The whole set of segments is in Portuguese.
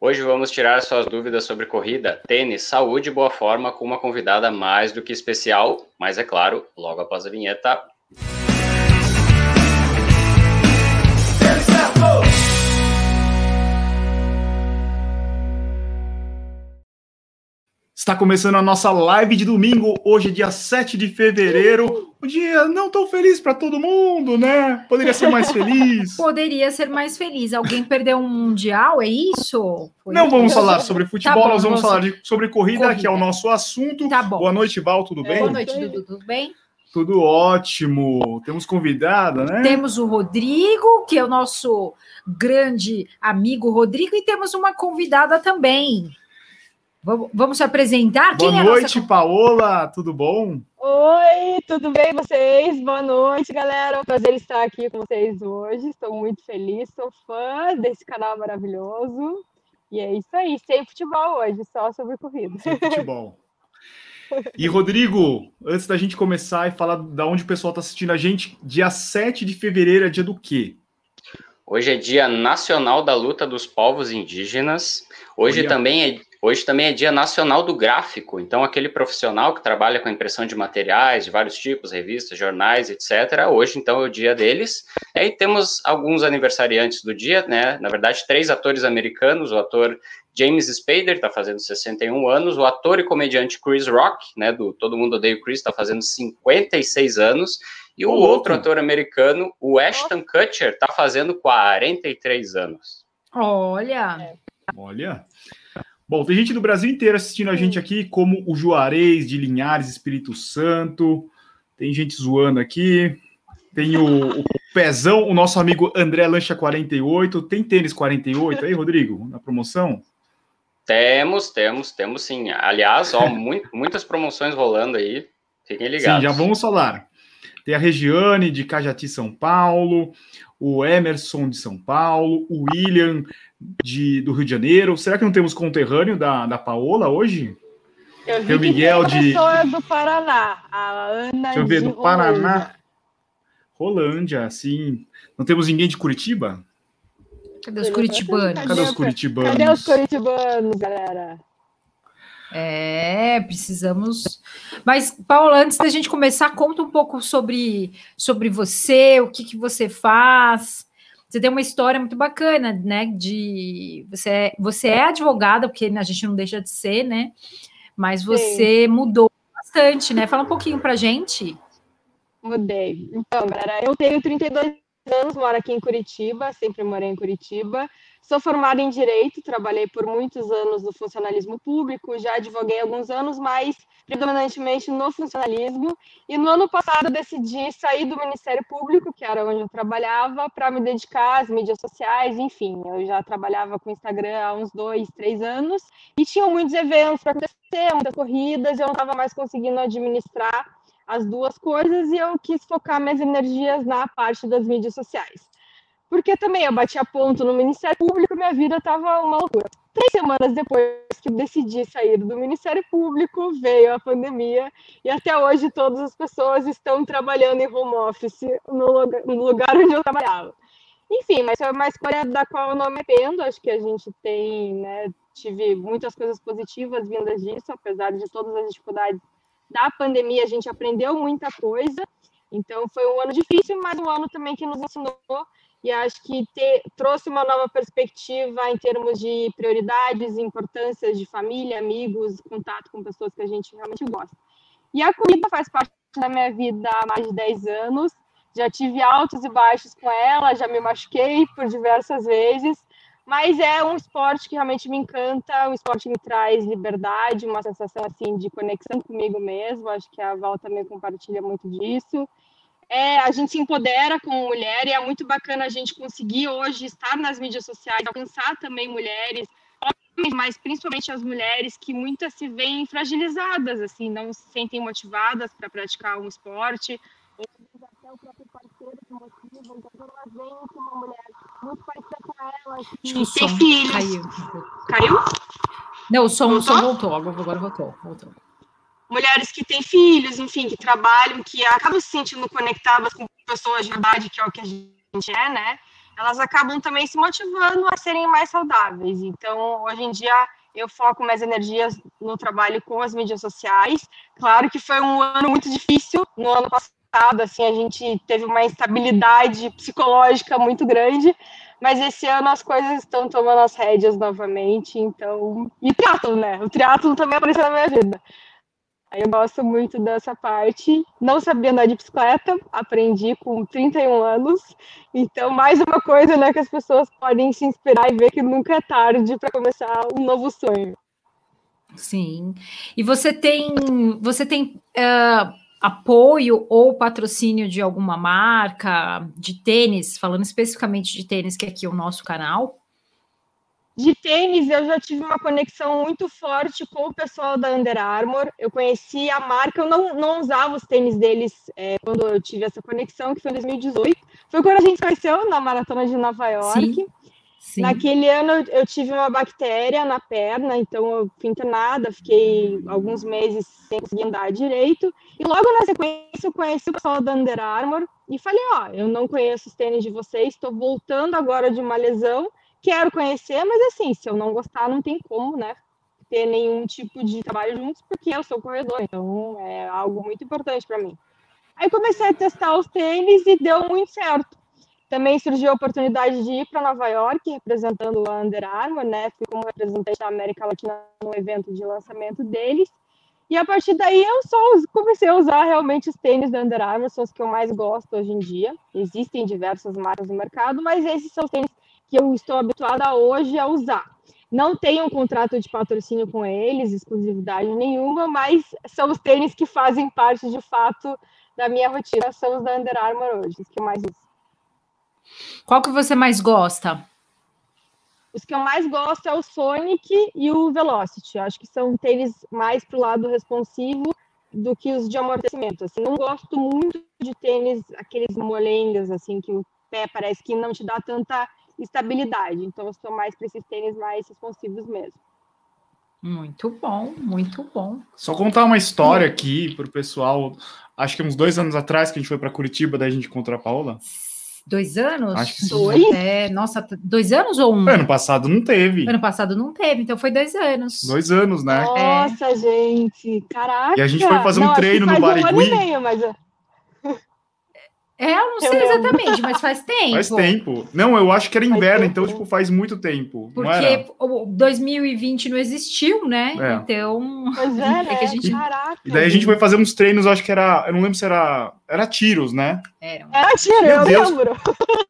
Hoje vamos tirar suas dúvidas sobre corrida, tênis, saúde e boa forma com uma convidada mais do que especial, mas é claro, logo após a vinheta. Está começando a nossa live de domingo, hoje é dia 7 de fevereiro. Um dia não tão feliz para todo mundo, né? Poderia ser mais feliz. Poderia ser mais feliz. Alguém perdeu um mundial, é isso? Foi não isso? vamos falar sobre futebol, tá bom, nós vamos falar de, sobre corrida, corrida, que é o nosso assunto. Tá bom. Boa noite, Val, tudo bem? Boa noite, Dudu, tudo bem? Tudo ótimo. Temos convidada, né? Temos o Rodrigo, que é o nosso grande amigo Rodrigo, e temos uma convidada também. Vamos, vamos se apresentar? Boa Quem é noite, nossa... Paola, tudo bom? Oi, tudo bem vocês? Boa noite, galera. É prazer estar aqui com vocês hoje. Estou muito feliz, sou fã desse canal maravilhoso. E é isso aí, sem futebol hoje, só sobre corrida. Sem futebol. E Rodrigo, antes da gente começar e falar da onde o pessoal está assistindo a gente, dia 7 de fevereiro é dia do quê? Hoje é dia nacional da luta dos povos indígenas. Hoje Olha. também é Hoje também é Dia Nacional do Gráfico, então aquele profissional que trabalha com impressão de materiais de vários tipos, revistas, jornais, etc. Hoje, então, é o dia deles. E aí temos alguns aniversariantes do dia, né? Na verdade, três atores americanos, o ator James Spader está fazendo 61 anos, o ator e comediante Chris Rock, né, do Todo Mundo Odeia o Chris, está fazendo 56 anos, e o oh, outro ator americano, o Ashton Kutcher, está fazendo 43 anos. Olha! Olha! Bom, tem gente do Brasil inteiro assistindo a gente aqui, como o Juarez de Linhares, Espírito Santo. Tem gente zoando aqui. Tem o, o Pezão, o nosso amigo André Lancha 48. Tem tênis 48 aí, Rodrigo, na promoção? Temos, temos, temos sim. Aliás, ó, muito, muitas promoções rolando aí. Fiquem ligados. Sim, já vamos falar. Tem a Regiane de Cajati, São Paulo, o Emerson de São Paulo, o William de, do Rio de Janeiro. Será que não temos conterrâneo da, da Paola hoje? Eu vi tem o Miguel tem de do Paraná, a Ana Deixa eu ver, do Rolândia. Paraná. Rolândia, sim. Não temos ninguém de Curitiba? Cadê os curitibanos? Cadê os curitibanos? Cadê os curitibanos, galera? É, precisamos. Mas, Paula, antes da gente começar, conta um pouco sobre, sobre você, o que, que você faz. Você tem uma história muito bacana, né? De você é, você é advogada, porque a gente não deixa de ser, né? Mas você Sim. mudou bastante, né? Fala um pouquinho pra gente. Mudei. Então, galera, eu tenho 32 anos, moro aqui em Curitiba, sempre morei em Curitiba. Sou formada em Direito, trabalhei por muitos anos no funcionalismo público, já advoguei alguns anos, mas predominantemente no funcionalismo. E no ano passado decidi sair do Ministério Público, que era onde eu trabalhava, para me dedicar às mídias sociais, enfim. Eu já trabalhava com Instagram há uns dois, três anos e tinham muitos eventos para acontecer, muitas corridas, eu não estava mais conseguindo administrar as duas coisas e eu quis focar minhas energias na parte das mídias sociais porque também eu bati a ponto no Ministério Público, minha vida estava uma loucura. Três semanas depois que eu decidi sair do Ministério Público, veio a pandemia e até hoje todas as pessoas estão trabalhando em home office no lugar, no lugar onde eu trabalhava. Enfim, mas é uma escolha da qual eu não me arrependo. Acho que a gente tem, né, tive muitas coisas positivas vindas disso, apesar de todas as dificuldades da pandemia, a gente aprendeu muita coisa. Então foi um ano difícil, mas um ano também que nos ensinou e acho que ter, trouxe uma nova perspectiva em termos de prioridades, importâncias de família, amigos, contato com pessoas que a gente realmente gosta. E a corrida faz parte da minha vida há mais de 10 anos. Já tive altos e baixos com ela, já me machuquei por diversas vezes, mas é um esporte que realmente me encanta, um esporte que me traz liberdade, uma sensação assim de conexão comigo mesmo. Acho que a Val também compartilha muito disso é, a gente se empodera como mulher e é muito bacana a gente conseguir hoje estar nas mídias sociais, alcançar também mulheres, mas principalmente as mulheres que muitas se veem fragilizadas, assim, não se sentem motivadas para praticar um esporte, ou até o próprio parceiro se motiva, então quando elas veem que uma mulher muito parecida com ela, que tem filhos... Caiu. Caiu? Não, o som, voltou? o som voltou, agora voltou, voltou mulheres que têm filhos, enfim, que trabalham, que acabam se sentindo conectadas com pessoas de verdade, que é o que a gente é, né? elas acabam também se motivando a serem mais saudáveis. Então, hoje em dia, eu foco minhas energias no trabalho com as mídias sociais. Claro que foi um ano muito difícil. No ano passado, assim, a gente teve uma instabilidade psicológica muito grande, mas esse ano as coisas estão tomando as rédeas novamente, então... E triatlo, né? O triatlo também apareceu na minha vida. Eu gosto muito dessa parte. Não sabia andar de bicicleta, aprendi com 31 anos. Então, mais uma coisa né, que as pessoas podem se inspirar e ver que nunca é tarde para começar um novo sonho. Sim. E você tem, você tem uh, apoio ou patrocínio de alguma marca de tênis, falando especificamente de tênis, que é aqui é o nosso canal? De tênis, eu já tive uma conexão muito forte com o pessoal da Under Armour. Eu conheci a marca, eu não, não usava os tênis deles é, quando eu tive essa conexão, que foi em 2018. Foi quando a gente conheceu na Maratona de Nova York. Sim. Sim. Naquele ano eu tive uma bactéria na perna, então eu fui internada, fiquei alguns meses sem conseguir andar direito. E logo na sequência eu conheci o pessoal da Under Armour e falei: Ó, eu não conheço os tênis de vocês, estou voltando agora de uma lesão quero conhecer, mas assim, se eu não gostar, não tem como, né? Ter nenhum tipo de trabalho juntos, porque eu sou corredor, então é algo muito importante para mim. Aí comecei a testar os tênis e deu muito certo. Também surgiu a oportunidade de ir para Nova York, representando a Under Armour, né? Fui como representante da América Latina no evento de lançamento deles. E a partir daí eu só comecei a usar realmente os tênis da Under Armour, são os que eu mais gosto hoje em dia. Existem diversas marcas no mercado, mas esses são os tênis que eu estou habituada hoje a usar. Não tenho um contrato de patrocínio com eles, exclusividade nenhuma, mas são os tênis que fazem parte de fato da minha rotina, são os da Under Armour hoje, os que eu mais uso. Qual que você mais gosta? Os que eu mais gosto é o Sonic e o Velocity. Acho que são tênis mais para o lado responsivo do que os de amortecimento. Assim, não gosto muito de tênis, aqueles molengas, assim, que o pé parece que não te dá tanta estabilidade. Então, eu sou mais para esses tênis mais responsivos mesmo. Muito bom, muito bom. Só contar uma história aqui para o pessoal. Acho que uns dois anos atrás que a gente foi para Curitiba, daí a gente encontrou a Paula. Dois anos? Acho que dois. É, nossa, dois anos ou um? Ano passado não teve. Ano passado não teve, então foi dois anos. Dois anos, né? Nossa, é. gente, caraca. E a gente foi fazer um não, treino no Barigui. Um ano e meio, mas... É, eu não sei exatamente, mas faz tempo. Faz tempo. Não, eu acho que era inverno, então, tipo, faz muito tempo. Porque o 2020 não existiu, né? É. Então. Pois é, né? É que a gente... Caraca. E daí a gente foi fazer uns treinos, acho que era. Eu não lembro se era. Era tiros, né? Era, era tiro, Meu eu Deus. lembro.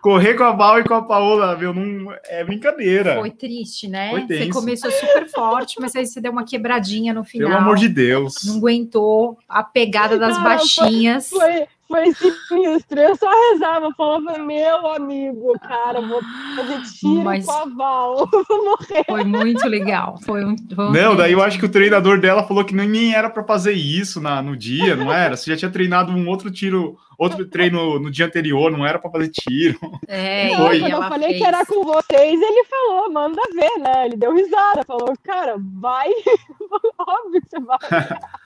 Correr com a Val e com a Paola, meu, não é brincadeira. Foi triste, né? Foi você começou super forte, mas aí você deu uma quebradinha no final. Pelo amor de Deus. Não aguentou a pegada das não, baixinhas. Foi, foi sinistro. Eu só rezava, falava, meu amigo, cara, vou fazer tiro Mas com a Val, vou morrer. Foi muito legal. Foi um, foi não, daí eu acho que o treinador dela falou que nem era para fazer isso na, no dia, não era? Você já tinha treinado um outro tiro, outro treino no dia anterior, não era para fazer tiro. É, não, quando eu falei fez. que era com vocês, ele falou, manda ver, né? Ele deu risada, falou, cara, vai, óbvio que você vai.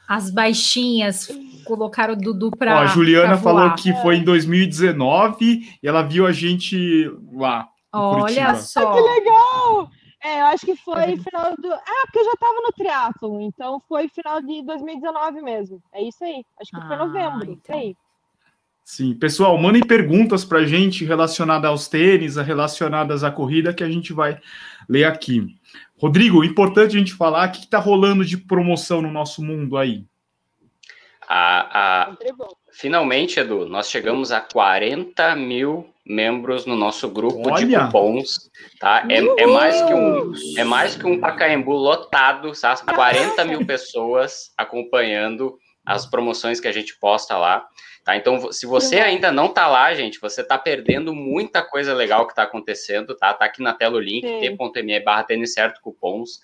As baixinhas colocaram o Dudu para. A Juliana falou que foi em 2019 e ela viu a gente lá. Olha só. Ah, que legal! É, eu acho que foi final do. Ah, porque eu já estava no triatlo, então foi final de 2019 mesmo. É isso aí. Acho que ah, foi novembro. Então. Isso aí. Sim, pessoal, mandem perguntas para a gente relacionadas aos tênis, relacionadas à corrida, que a gente vai ler aqui. Rodrigo, importante a gente falar o que está rolando de promoção no nosso mundo aí. A, a... Finalmente, Edu, nós chegamos a 40 mil membros no nosso grupo Olha. de cupons, tá? É, é, mais que um, é mais que um Pacaembu lotado, sabe? 40 mil pessoas acompanhando as promoções que a gente posta lá. Tá? Então, se você ainda não tá lá, gente, você está perdendo muita coisa legal que está acontecendo, tá? Tá aqui na tela o link, t.me barra tênis certo cupons.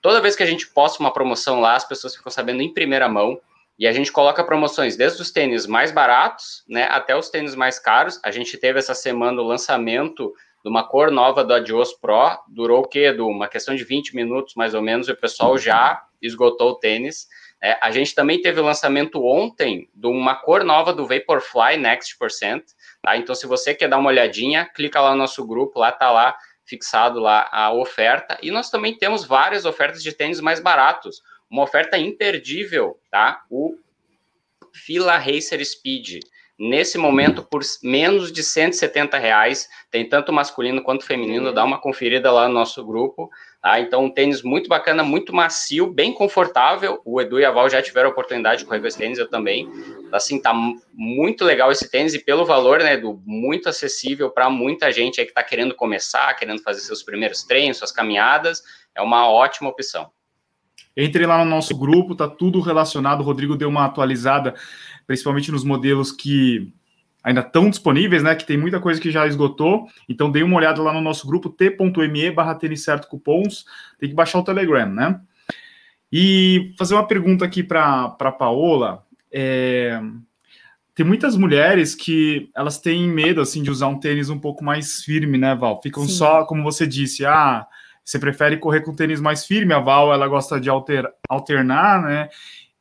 Toda vez que a gente posta uma promoção lá, as pessoas ficam sabendo em primeira mão. E a gente coloca promoções desde os tênis mais baratos, né, até os tênis mais caros. A gente teve essa semana o lançamento de uma cor nova do Adios Pro. Durou o quê, Edu? Uma questão de 20 minutos, mais ou menos, e o pessoal já esgotou o tênis. É, a gente também teve o lançamento ontem de uma cor nova do Vaporfly Next Percent, Tá? Então, se você quer dar uma olhadinha, clica lá no nosso grupo, lá tá lá fixado lá a oferta. E nós também temos várias ofertas de tênis mais baratos. Uma oferta imperdível, tá? O Fila Racer Speed. Nesse momento, por menos de 170 reais, tem tanto masculino quanto feminino, dá uma conferida lá no nosso grupo. Tá? Então, um tênis muito bacana, muito macio, bem confortável. O Edu e a Val já tiveram a oportunidade de correr com esse tênis, eu também. Assim, tá muito legal esse tênis e pelo valor, né, Edu, muito acessível para muita gente aí que está querendo começar, querendo fazer seus primeiros treinos, suas caminhadas. É uma ótima opção. Entre lá no nosso grupo, tá tudo relacionado. O Rodrigo deu uma atualizada principalmente nos modelos que ainda estão disponíveis, né? Que tem muita coisa que já esgotou. Então dê uma olhada lá no nosso grupo t.me barra tênis certo cupons. Tem que baixar o Telegram, né? E fazer uma pergunta aqui para a Paola. É, tem muitas mulheres que elas têm medo assim de usar um tênis um pouco mais firme, né, Val? Ficam Sim. só, como você disse, ah, você prefere correr com tênis mais firme, a Val ela gosta de alter, alternar, né?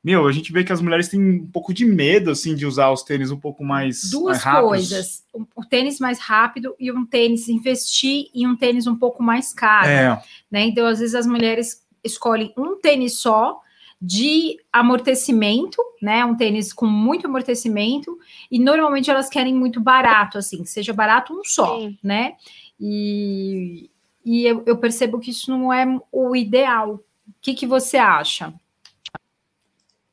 Meu, a gente vê que as mulheres têm um pouco de medo, assim, de usar os tênis um pouco mais Duas mais coisas, o tênis mais rápido e um tênis, investir em um tênis um pouco mais caro, é. né? Então, às vezes as mulheres escolhem um tênis só, de amortecimento, né? Um tênis com muito amortecimento, e normalmente elas querem muito barato, assim, que seja barato um só, Sim. né? E, e eu, eu, percebo que isso não é o ideal. O que, que você acha?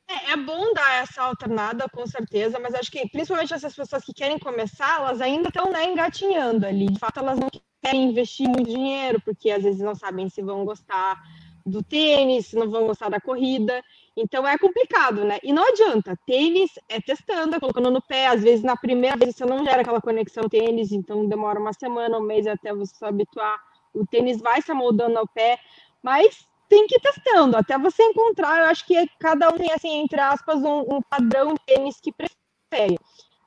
É, é, bom dar essa alternada, com certeza, mas acho que principalmente essas pessoas que querem começar, elas ainda estão né, engatinhando ali. De fato, elas não querem investir muito dinheiro, porque às vezes não sabem se vão gostar do tênis, se não vão gostar da corrida. Então é complicado, né? E não adianta. Tênis é testando, é colocando no pé. Às vezes, na primeira vez, você não gera aquela conexão tênis, então demora uma semana, um mês até você se habituar. O tênis vai se amoldando ao pé, mas tem que ir testando, até você encontrar, eu acho que cada um tem, assim, entre aspas, um, um padrão de tênis que prefere.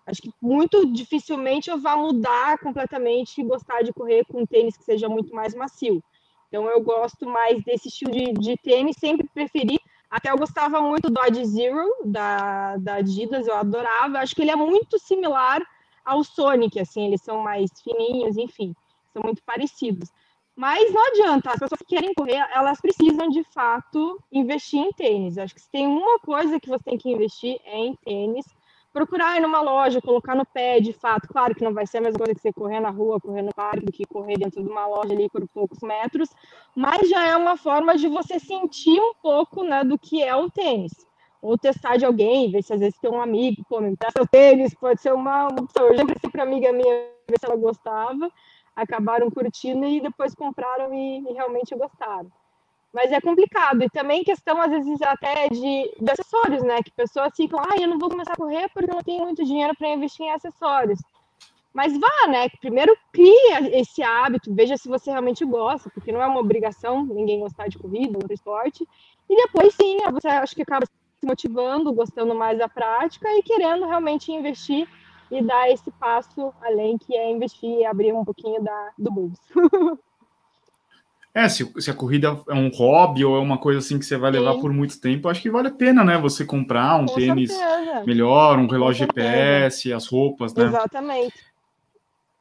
Acho que muito dificilmente eu vá mudar completamente e gostar de correr com um tênis que seja muito mais macio. Então eu gosto mais desse estilo de, de tênis, sempre preferi. Até eu gostava muito do Dodge Zero, da, da Adidas, eu adorava. Acho que ele é muito similar ao Sonic, assim, eles são mais fininhos, enfim, são muito parecidos. Mas não adianta, as pessoas que querem correr, elas precisam de fato investir em tênis. Acho que se tem uma coisa que você tem que investir é em tênis. Procurar ir numa loja, colocar no pé, de fato. Claro que não vai ser a mesma coisa que você correr na rua, correr no parque, do que correr dentro de uma loja ali por poucos metros, mas já é uma forma de você sentir um pouco né, do que é o tênis. Ou testar de alguém, ver se às vezes tem um amigo, pô, me empresta o tênis, pode ser uma opção. Eu já pensei para amiga minha ver se ela gostava acabaram curtindo e depois compraram e, e, realmente gostaram. Mas é complicado. E também questão, às vezes, até de, de acessórios, né? Que pessoas ficam, ah, eu não vou começar a correr porque não tenho muito dinheiro para investir em acessórios. Mas vá, né? Primeiro cria esse hábito, veja se você realmente gosta, porque não é uma obrigação ninguém gostar de corrida, outro esporte. E depois sim, você acho que acaba se motivando, gostando mais da prática e querendo realmente investir e dar esse passo além, que é investir e abrir um pouquinho da, do bolso. É, se, se, a corrida é um hobby ou é uma coisa assim que você vai levar Sim. por muito tempo, acho que vale a pena, né? Você comprar um Com tênis certeza. melhor, um relógio GPS, as roupas, né? Exatamente.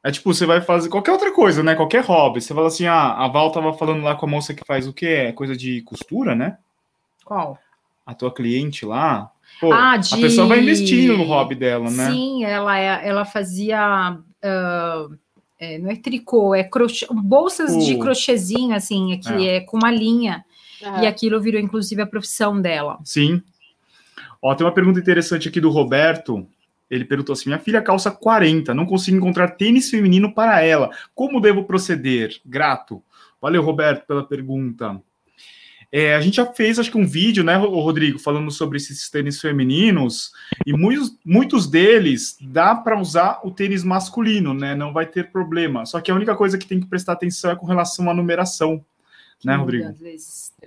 É tipo, você vai fazer qualquer outra coisa, né? Qualquer hobby. Você fala assim, ah, a Val tava falando lá com a moça que faz o quê? É coisa de costura, né? Qual? A tua cliente lá. Pô, ah, de... A pessoa vai investindo no hobby dela, né? Sim, ela, é, ela fazia. Uh, é, não é tricô, é crochê, bolsas uh. de crochêzinho, assim, aqui é. é com uma linha. E aquilo virou, inclusive, a profissão dela. Sim. Ó, tem uma pergunta interessante aqui do Roberto. Ele perguntou assim: minha filha calça 40, não consigo encontrar tênis feminino para ela. Como devo proceder? Grato. Valeu, Roberto, pela pergunta. É, a gente já fez, acho que um vídeo, né, Rodrigo, falando sobre esses tênis femininos, e muitos, muitos deles dá para usar o tênis masculino, né? Não vai ter problema. Só que a única coisa que tem que prestar atenção é com relação à numeração. Né, Rodrigo?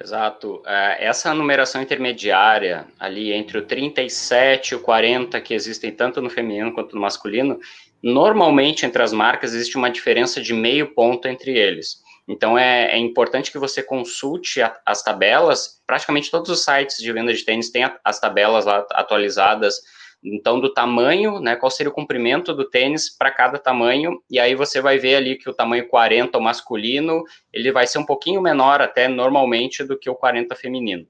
Exato. É, essa numeração intermediária, ali entre o 37 e o 40, que existem tanto no feminino quanto no masculino, normalmente entre as marcas existe uma diferença de meio ponto entre eles. Então é, é importante que você consulte a, as tabelas. Praticamente todos os sites de venda de tênis têm a, as tabelas lá atualizadas então do tamanho, né, qual seria o comprimento do tênis para cada tamanho, e aí você vai ver ali que o tamanho 40 o masculino, ele vai ser um pouquinho menor até normalmente do que o 40 feminino.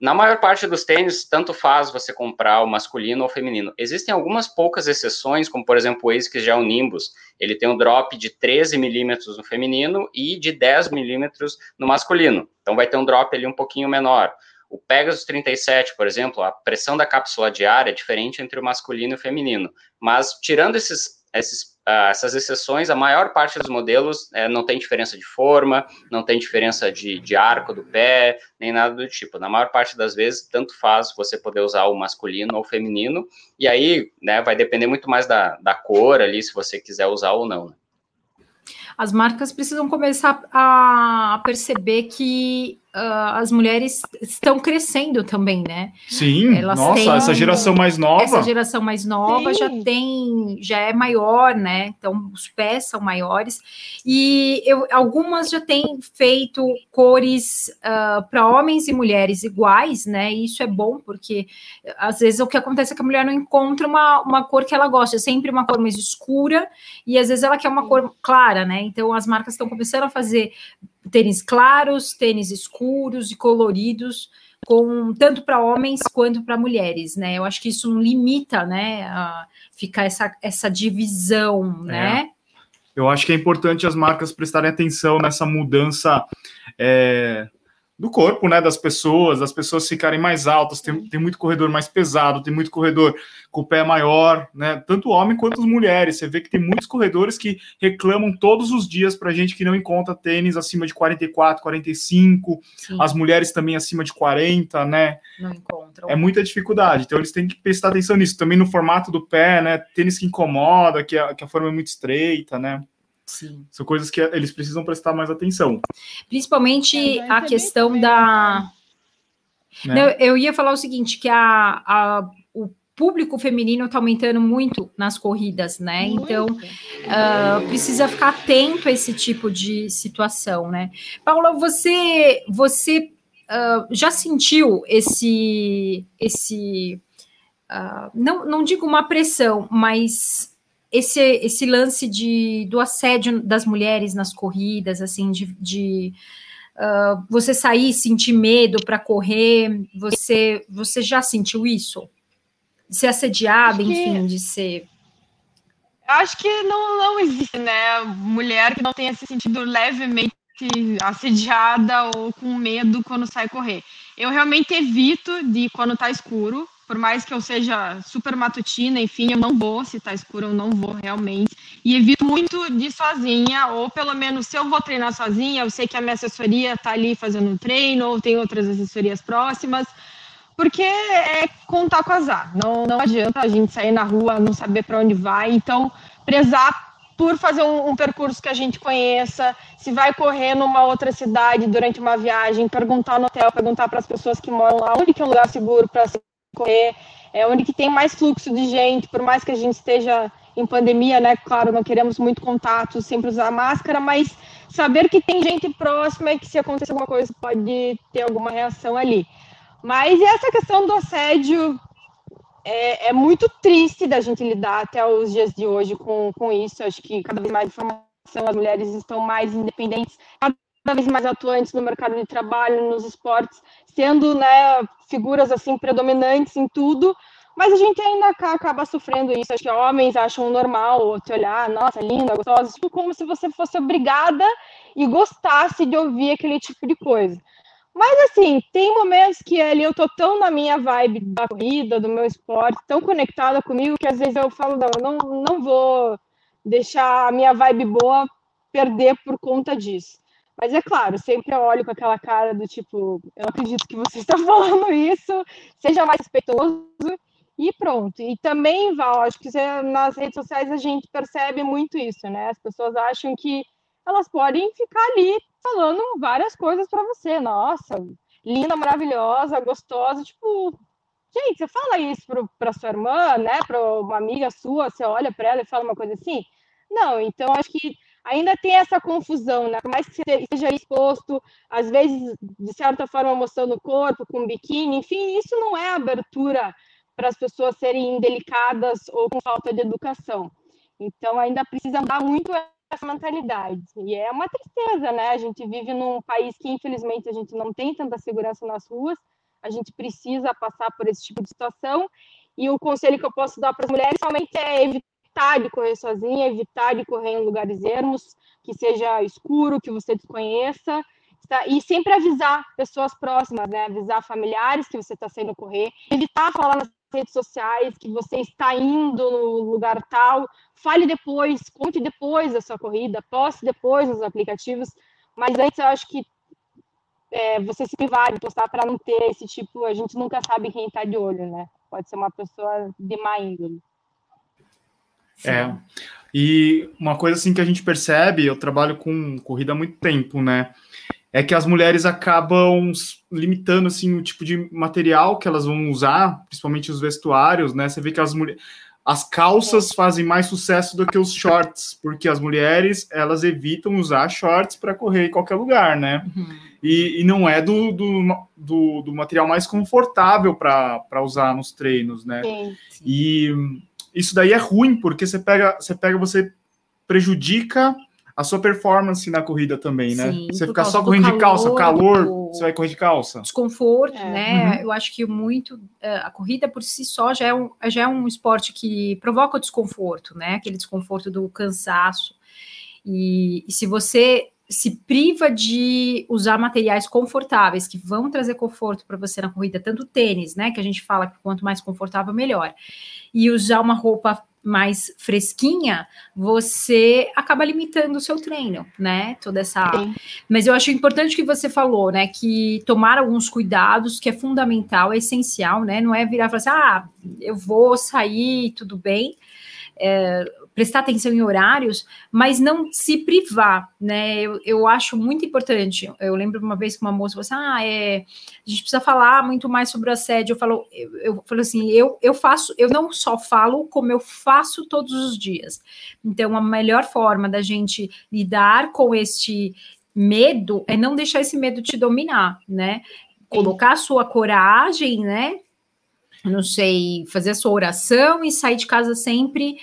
Na maior parte dos tênis, tanto faz você comprar o masculino ou o feminino. Existem algumas poucas exceções, como por exemplo o ASICS Gel Nimbus. Ele tem um drop de 13 milímetros no feminino e de 10 milímetros no masculino. Então vai ter um drop ali um pouquinho menor. O Pegasus 37, por exemplo, a pressão da cápsula de ar é diferente entre o masculino e o feminino. Mas tirando esses, esses uh, essas exceções, a maior parte dos modelos é, não tem diferença de forma, não tem diferença de, de arco do pé, nem nada do tipo. Na maior parte das vezes, tanto faz você poder usar o masculino ou o feminino, e aí né, vai depender muito mais da, da cor ali, se você quiser usar ou não. Né? As marcas precisam começar a perceber que uh, as mulheres estão crescendo também, né? Sim, Elas nossa, têm, essa geração mais nova. Essa geração mais nova Sim. já tem, já é maior, né? Então os pés são maiores e eu, algumas já têm feito cores uh, ah, para homens e mulheres iguais, né? E isso é bom porque às vezes o que acontece é que a mulher não encontra uma, uma cor que ela gosta, é sempre uma cor mais escura e às vezes ela quer uma cor clara, né? Então as marcas estão começando a fazer tênis claros, tênis escuros e coloridos, com tanto para homens quanto para mulheres, né? Eu acho que isso não limita, né? A ficar essa, essa divisão, é. né? Eu acho que é importante as marcas prestarem atenção nessa mudança é, do corpo, né, das pessoas, as pessoas ficarem mais altas, tem, tem muito corredor mais pesado, tem muito corredor com o pé maior, né, tanto homem quanto as mulheres, você vê que tem muitos corredores que reclamam todos os dias para gente que não encontra tênis acima de 44, 45, Sim. as mulheres também acima de 40, né, não encontram. É muita dificuldade, então eles têm que prestar atenção nisso, também no formato do pé, né, tênis que incomoda, que a, que a forma é muito estreita, né. Sim. São coisas que eles precisam prestar mais atenção. Principalmente é, a questão da. Né? Não, eu ia falar o seguinte: que a, a, o público feminino está aumentando muito nas corridas, né? Muito. Então uh, precisa ficar atento a esse tipo de situação, né? Paula, você, você uh, já sentiu esse, esse uh, não, não digo uma pressão, mas esse, esse lance de, do assédio das mulheres nas corridas, assim, de, de uh, você sair, sentir medo para correr, você, você já sentiu isso? De ser assediada, enfim, de ser. Acho que não, não existe, né? Mulher que não tenha se sentido levemente assediada ou com medo quando sai correr. Eu realmente evito de quando tá escuro, por mais que eu seja super matutina, enfim, eu não vou, se tá escuro, eu não vou realmente. E evito muito de sozinha, ou pelo menos se eu vou treinar sozinha, eu sei que a minha assessoria tá ali fazendo um treino, ou tem outras assessorias próximas, porque é contar com azar. Não, não adianta a gente sair na rua, não saber para onde vai. Então, prezar por fazer um, um, percurso que a gente conheça, se vai correr numa outra cidade durante uma viagem, perguntar no hotel, perguntar para as pessoas que moram lá onde que é um lugar seguro para se correr, é onde que tem mais fluxo de gente, por mais que a gente esteja em pandemia, né? Claro, não queremos muito contato, sempre usar máscara, mas saber que tem gente próxima e que se acontecer alguma coisa pode ter alguma reação ali. Mas essa questão do assédio é, é, muito triste da gente lidar até os dias de hoje com, com isso. Acho que cada vez mais informação, as mulheres estão mais independentes, cada vez mais atuantes no mercado de trabalho, nos esportes, sendo né, figuras assim predominantes em tudo, mas a gente ainda acaba sofrendo isso. Acho que homens acham normal te olhar, nossa, linda, gostosa, tipo, como se você fosse obrigada e gostasse de ouvir aquele tipo de coisa. Mas assim, tem momentos que ali eu tô tão na minha vibe da corrida, do meu esporte, tão conectada comigo, que às vezes eu falo, não, não, não vou deixar a minha vibe boa perder por conta disso. Mas é claro, sempre eu olho com aquela cara do tipo, eu acredito que você está falando isso, seja mais respeitoso e pronto. E também, Val, acho que nas redes sociais a gente percebe muito isso, né? As pessoas acham que elas podem ficar ali falando várias coisas para você. Nossa, linda, maravilhosa, gostosa, tipo, gente, você fala isso para sua irmã, né? Para uma amiga sua, você olha para ela e fala uma coisa assim? Não, então acho que ainda tem essa confusão, né? Por mais que seja exposto, às vezes, de certa forma, mostrando o corpo, com biquíni, enfim, isso não é abertura para as pessoas serem delicadas ou com falta de educação. Então, ainda precisa mudar muito essa mentalidade. E é uma tristeza, né? A gente vive num país que, infelizmente, a gente não tem tanta segurança nas ruas, a gente precisa passar por esse tipo de situação. E o conselho que eu posso dar para as mulheres somente é evitar de correr sozinha, evitar de correr em lugares ermos, que seja escuro, que você desconheça, e sempre avisar pessoas próximas, né? Avisar familiares que você está saindo correr, evitar falar nas redes sociais que você está indo no lugar tal, fale depois, conte depois da sua corrida, poste depois nos aplicativos, mas antes eu acho que é, você se privar de postar para não ter esse tipo, a gente nunca sabe quem está de olho, né? Pode ser uma pessoa de má índole. É. E uma coisa assim que a gente percebe, eu trabalho com corrida há muito tempo, né? É que as mulheres acabam limitando assim o tipo de material que elas vão usar, principalmente os vestuários, né? Você vê que as mulheres as calças fazem mais sucesso do que os shorts, porque as mulheres elas evitam usar shorts para correr em qualquer lugar, né? Uhum. E, e, não é do, do, do, do material mais confortável para usar nos treinos, né? Sim, sim. E isso daí é ruim, porque você pega, você pega, você prejudica a sua performance na corrida também, né? Sim, você ficar só correndo calor, de calça, calor, do... você vai correr de calça. Desconforto, é. né? Uhum. Eu acho que muito é, a corrida por si só já é, um, já é um esporte que provoca o desconforto, né? Aquele desconforto do cansaço. E, e se você se priva de usar materiais confortáveis que vão trazer conforto para você na corrida, tanto tênis, né? Que a gente fala que quanto mais confortável, melhor. E usar uma roupa mais fresquinha, você acaba limitando o seu treino, né? Toda essa. Sim. Mas eu acho importante que você falou, né? Que tomar alguns cuidados, que é fundamental, é essencial, né? Não é virar e falar assim, ah, eu vou sair, tudo bem. É, prestar atenção em horários, mas não se privar, né? Eu, eu acho muito importante. Eu lembro uma vez que uma moça falou assim: ah, é, a gente precisa falar muito mais sobre o assédio. Eu falo, eu, eu falo assim, eu, eu faço, eu não só falo, como eu faço todos os dias. Então, a melhor forma da gente lidar com este medo é não deixar esse medo te dominar, né? Colocar a sua coragem, né? Não sei, fazer a sua oração e sair de casa sempre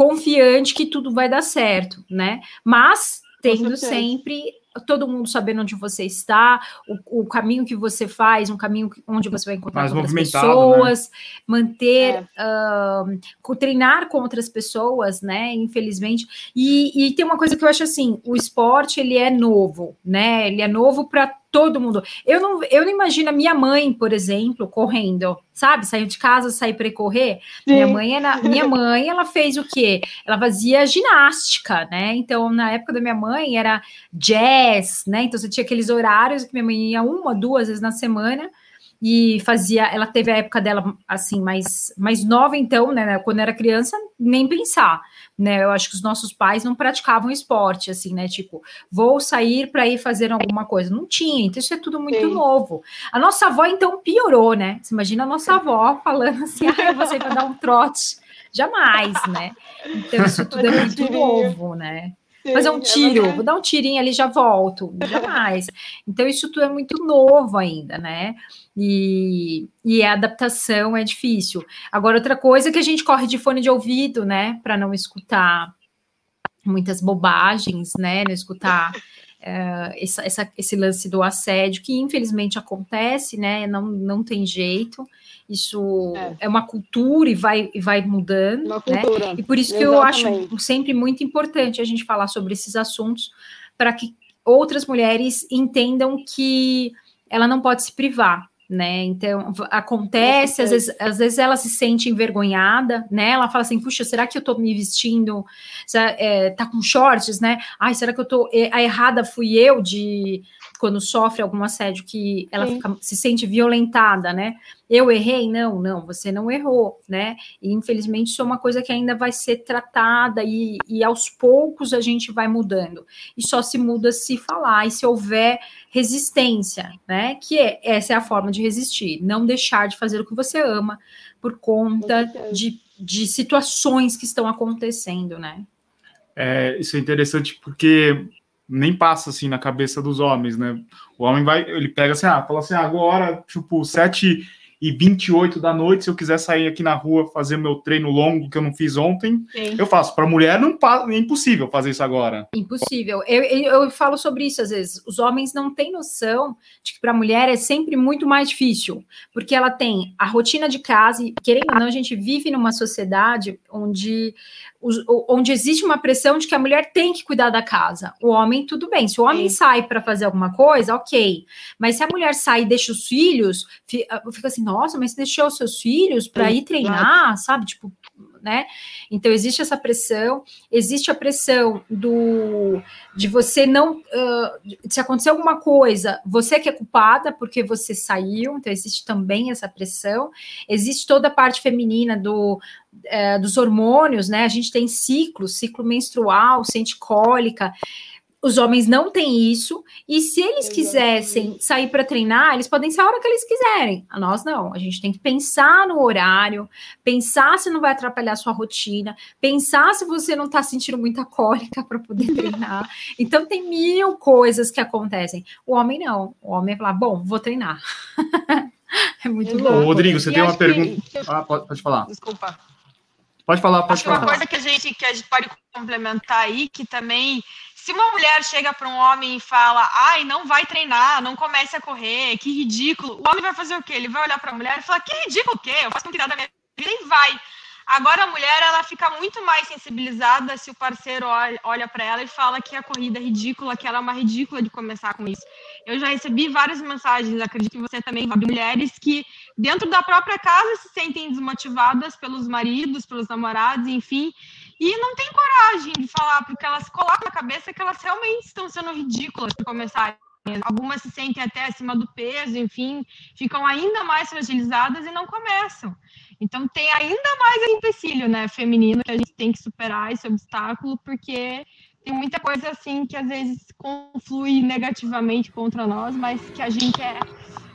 confiante que tudo vai dar certo, né? Mas tendo sempre todo mundo sabendo onde você está, o, o, caminho que você faz, um caminho onde você vai encontrar Mais outras né? pessoas, né? manter, é. uh, treinar com outras pessoas, né? Infelizmente. E, e tem uma coisa que eu acho assim: o esporte ele é novo, né? Ele é novo para todo mundo. Eu não, eu não imagino a minha mãe, por exemplo, correndo, sabe? Saiu de casa, sair para correr. Sim. Minha mãe, era, minha mãe, ela fez o quê? Ela fazia ginástica, né? Então, na época da minha mãe, era jazz, né? Então, você tinha aqueles horários que minha mãe ia uma, duas vezes na semana e fazia, ela teve a época dela assim mais mais nova então, né, quando era criança, nem pensar, né? Eu acho que os nossos pais não praticavam esporte assim, né, tipo, vou sair para ir fazer alguma coisa. Não tinha, então isso é tudo muito Sim. novo. A nossa avó então piorou, né? Você imagina a nossa avó falando assim: "Ah, eu vou sair para dar um trote". Jamais, né? Então isso tudo é muito novo, né? Fazer um é tiro, vou dar um tirinho ali já volto, jamais. Então, isso tudo é muito novo ainda, né? E, e a adaptação é difícil. Agora, outra coisa é que a gente corre de fone de ouvido, né? Para não escutar muitas bobagens, né? Não escutar uh, essa, essa, esse lance do assédio, que infelizmente acontece, né? Não, não tem jeito. Isso é, é uma cultura e vai, e vai mudando. Uma né? cultura. E por isso que Exatamente. eu acho sempre muito importante a gente falar sobre esses assuntos para que outras mulheres entendam que ela não pode se privar, né? Então acontece, às vezes, às vezes ela se sente envergonhada, né? Ela fala assim: puxa, será que eu tô me vestindo? É, tá com shorts, né? Ai, será que eu tô. É, a errada fui eu de quando sofre algum assédio que ela fica, se sente violentada, né? Eu errei? Não, não, você não errou, né? E infelizmente isso é uma coisa que ainda vai ser tratada e, e aos poucos a gente vai mudando. E só se muda se falar e se houver resistência, né? Que é, essa é a forma de resistir, não deixar de fazer o que você ama por conta de, de situações que estão acontecendo, né? É, isso é interessante porque nem passa assim na cabeça dos homens, né? O homem vai, ele pega assim, ah, fala assim, agora, tipo, 7 e 28 da noite, se eu quiser sair aqui na rua fazer meu treino longo que eu não fiz ontem, Sim. eu faço. Para mulher não é impossível fazer isso agora. Impossível. Eu, eu, eu, falo sobre isso às vezes. Os homens não têm noção de que para a mulher é sempre muito mais difícil, porque ela tem a rotina de casa e querendo ou não, a gente vive numa sociedade onde onde existe uma pressão de que a mulher tem que cuidar da casa. O homem, tudo bem. Se o homem Sim. sai para fazer alguma coisa, ok. Mas se a mulher sai e deixa os filhos, ah, fica assim, nossa, mas você deixou os seus filhos para ir treinar, sabe? Tipo, né? Então existe essa pressão, existe a pressão do de você não uh, se acontecer alguma coisa, você que é culpada porque você saiu, então existe também essa pressão. Existe toda a parte feminina do dos hormônios, né? A gente tem ciclo, ciclo menstrual, sente cólica. Os homens não têm isso, e se eles Exatamente. quisessem sair para treinar, eles podem sair a hora que eles quiserem. A nós não. A gente tem que pensar no horário, pensar se não vai atrapalhar a sua rotina, pensar se você não está sentindo muita cólica para poder treinar. Então tem mil coisas que acontecem. O homem não. O homem vai falar: bom, vou treinar. é muito louco. Rodrigo, você e tem uma pergunta. Que... Ah, pode, pode falar. Desculpa. Pode falar, pode Acho falar. Uma coisa que a gente que a gente pode complementar aí, que também, se uma mulher chega para um homem e fala, ai, não vai treinar, não comece a correr, que ridículo, o homem vai fazer o quê? Ele vai olhar para a mulher e falar, que ridículo o quê? Eu faço com cuidado da minha vida e vai. Agora a mulher ela fica muito mais sensibilizada se o parceiro olha para ela e fala que a corrida é ridícula, que ela é uma ridícula de começar com isso. Eu já recebi várias mensagens, acredito que você também, de mulheres que dentro da própria casa se sentem desmotivadas pelos maridos, pelos namorados, enfim, e não tem coragem de falar, porque elas colocam na cabeça que elas realmente estão sendo ridículas por começar. Algumas se sentem até acima do peso, enfim, ficam ainda mais fragilizadas e não começam. Então tem ainda mais empecilho, né, feminino que a gente tem que superar esse obstáculo, porque tem muita coisa assim que às vezes conflui negativamente contra nós, mas que a gente é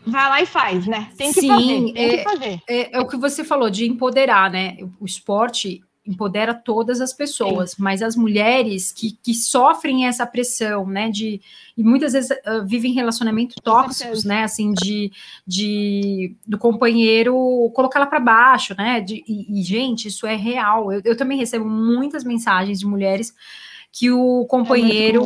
vai lá e faz, né? Tem que Sim, fazer, tem é, que fazer. É, é, o que você falou de empoderar, né? O esporte empodera todas as pessoas, Sim. mas as mulheres que, que sofrem essa pressão, né, de e muitas vezes uh, vivem relacionamentos tóxicos, né, assim, de, de do companheiro colocar ela para baixo, né, de, e, e, gente, isso é real. Eu, eu também recebo muitas mensagens de mulheres que o é companheiro é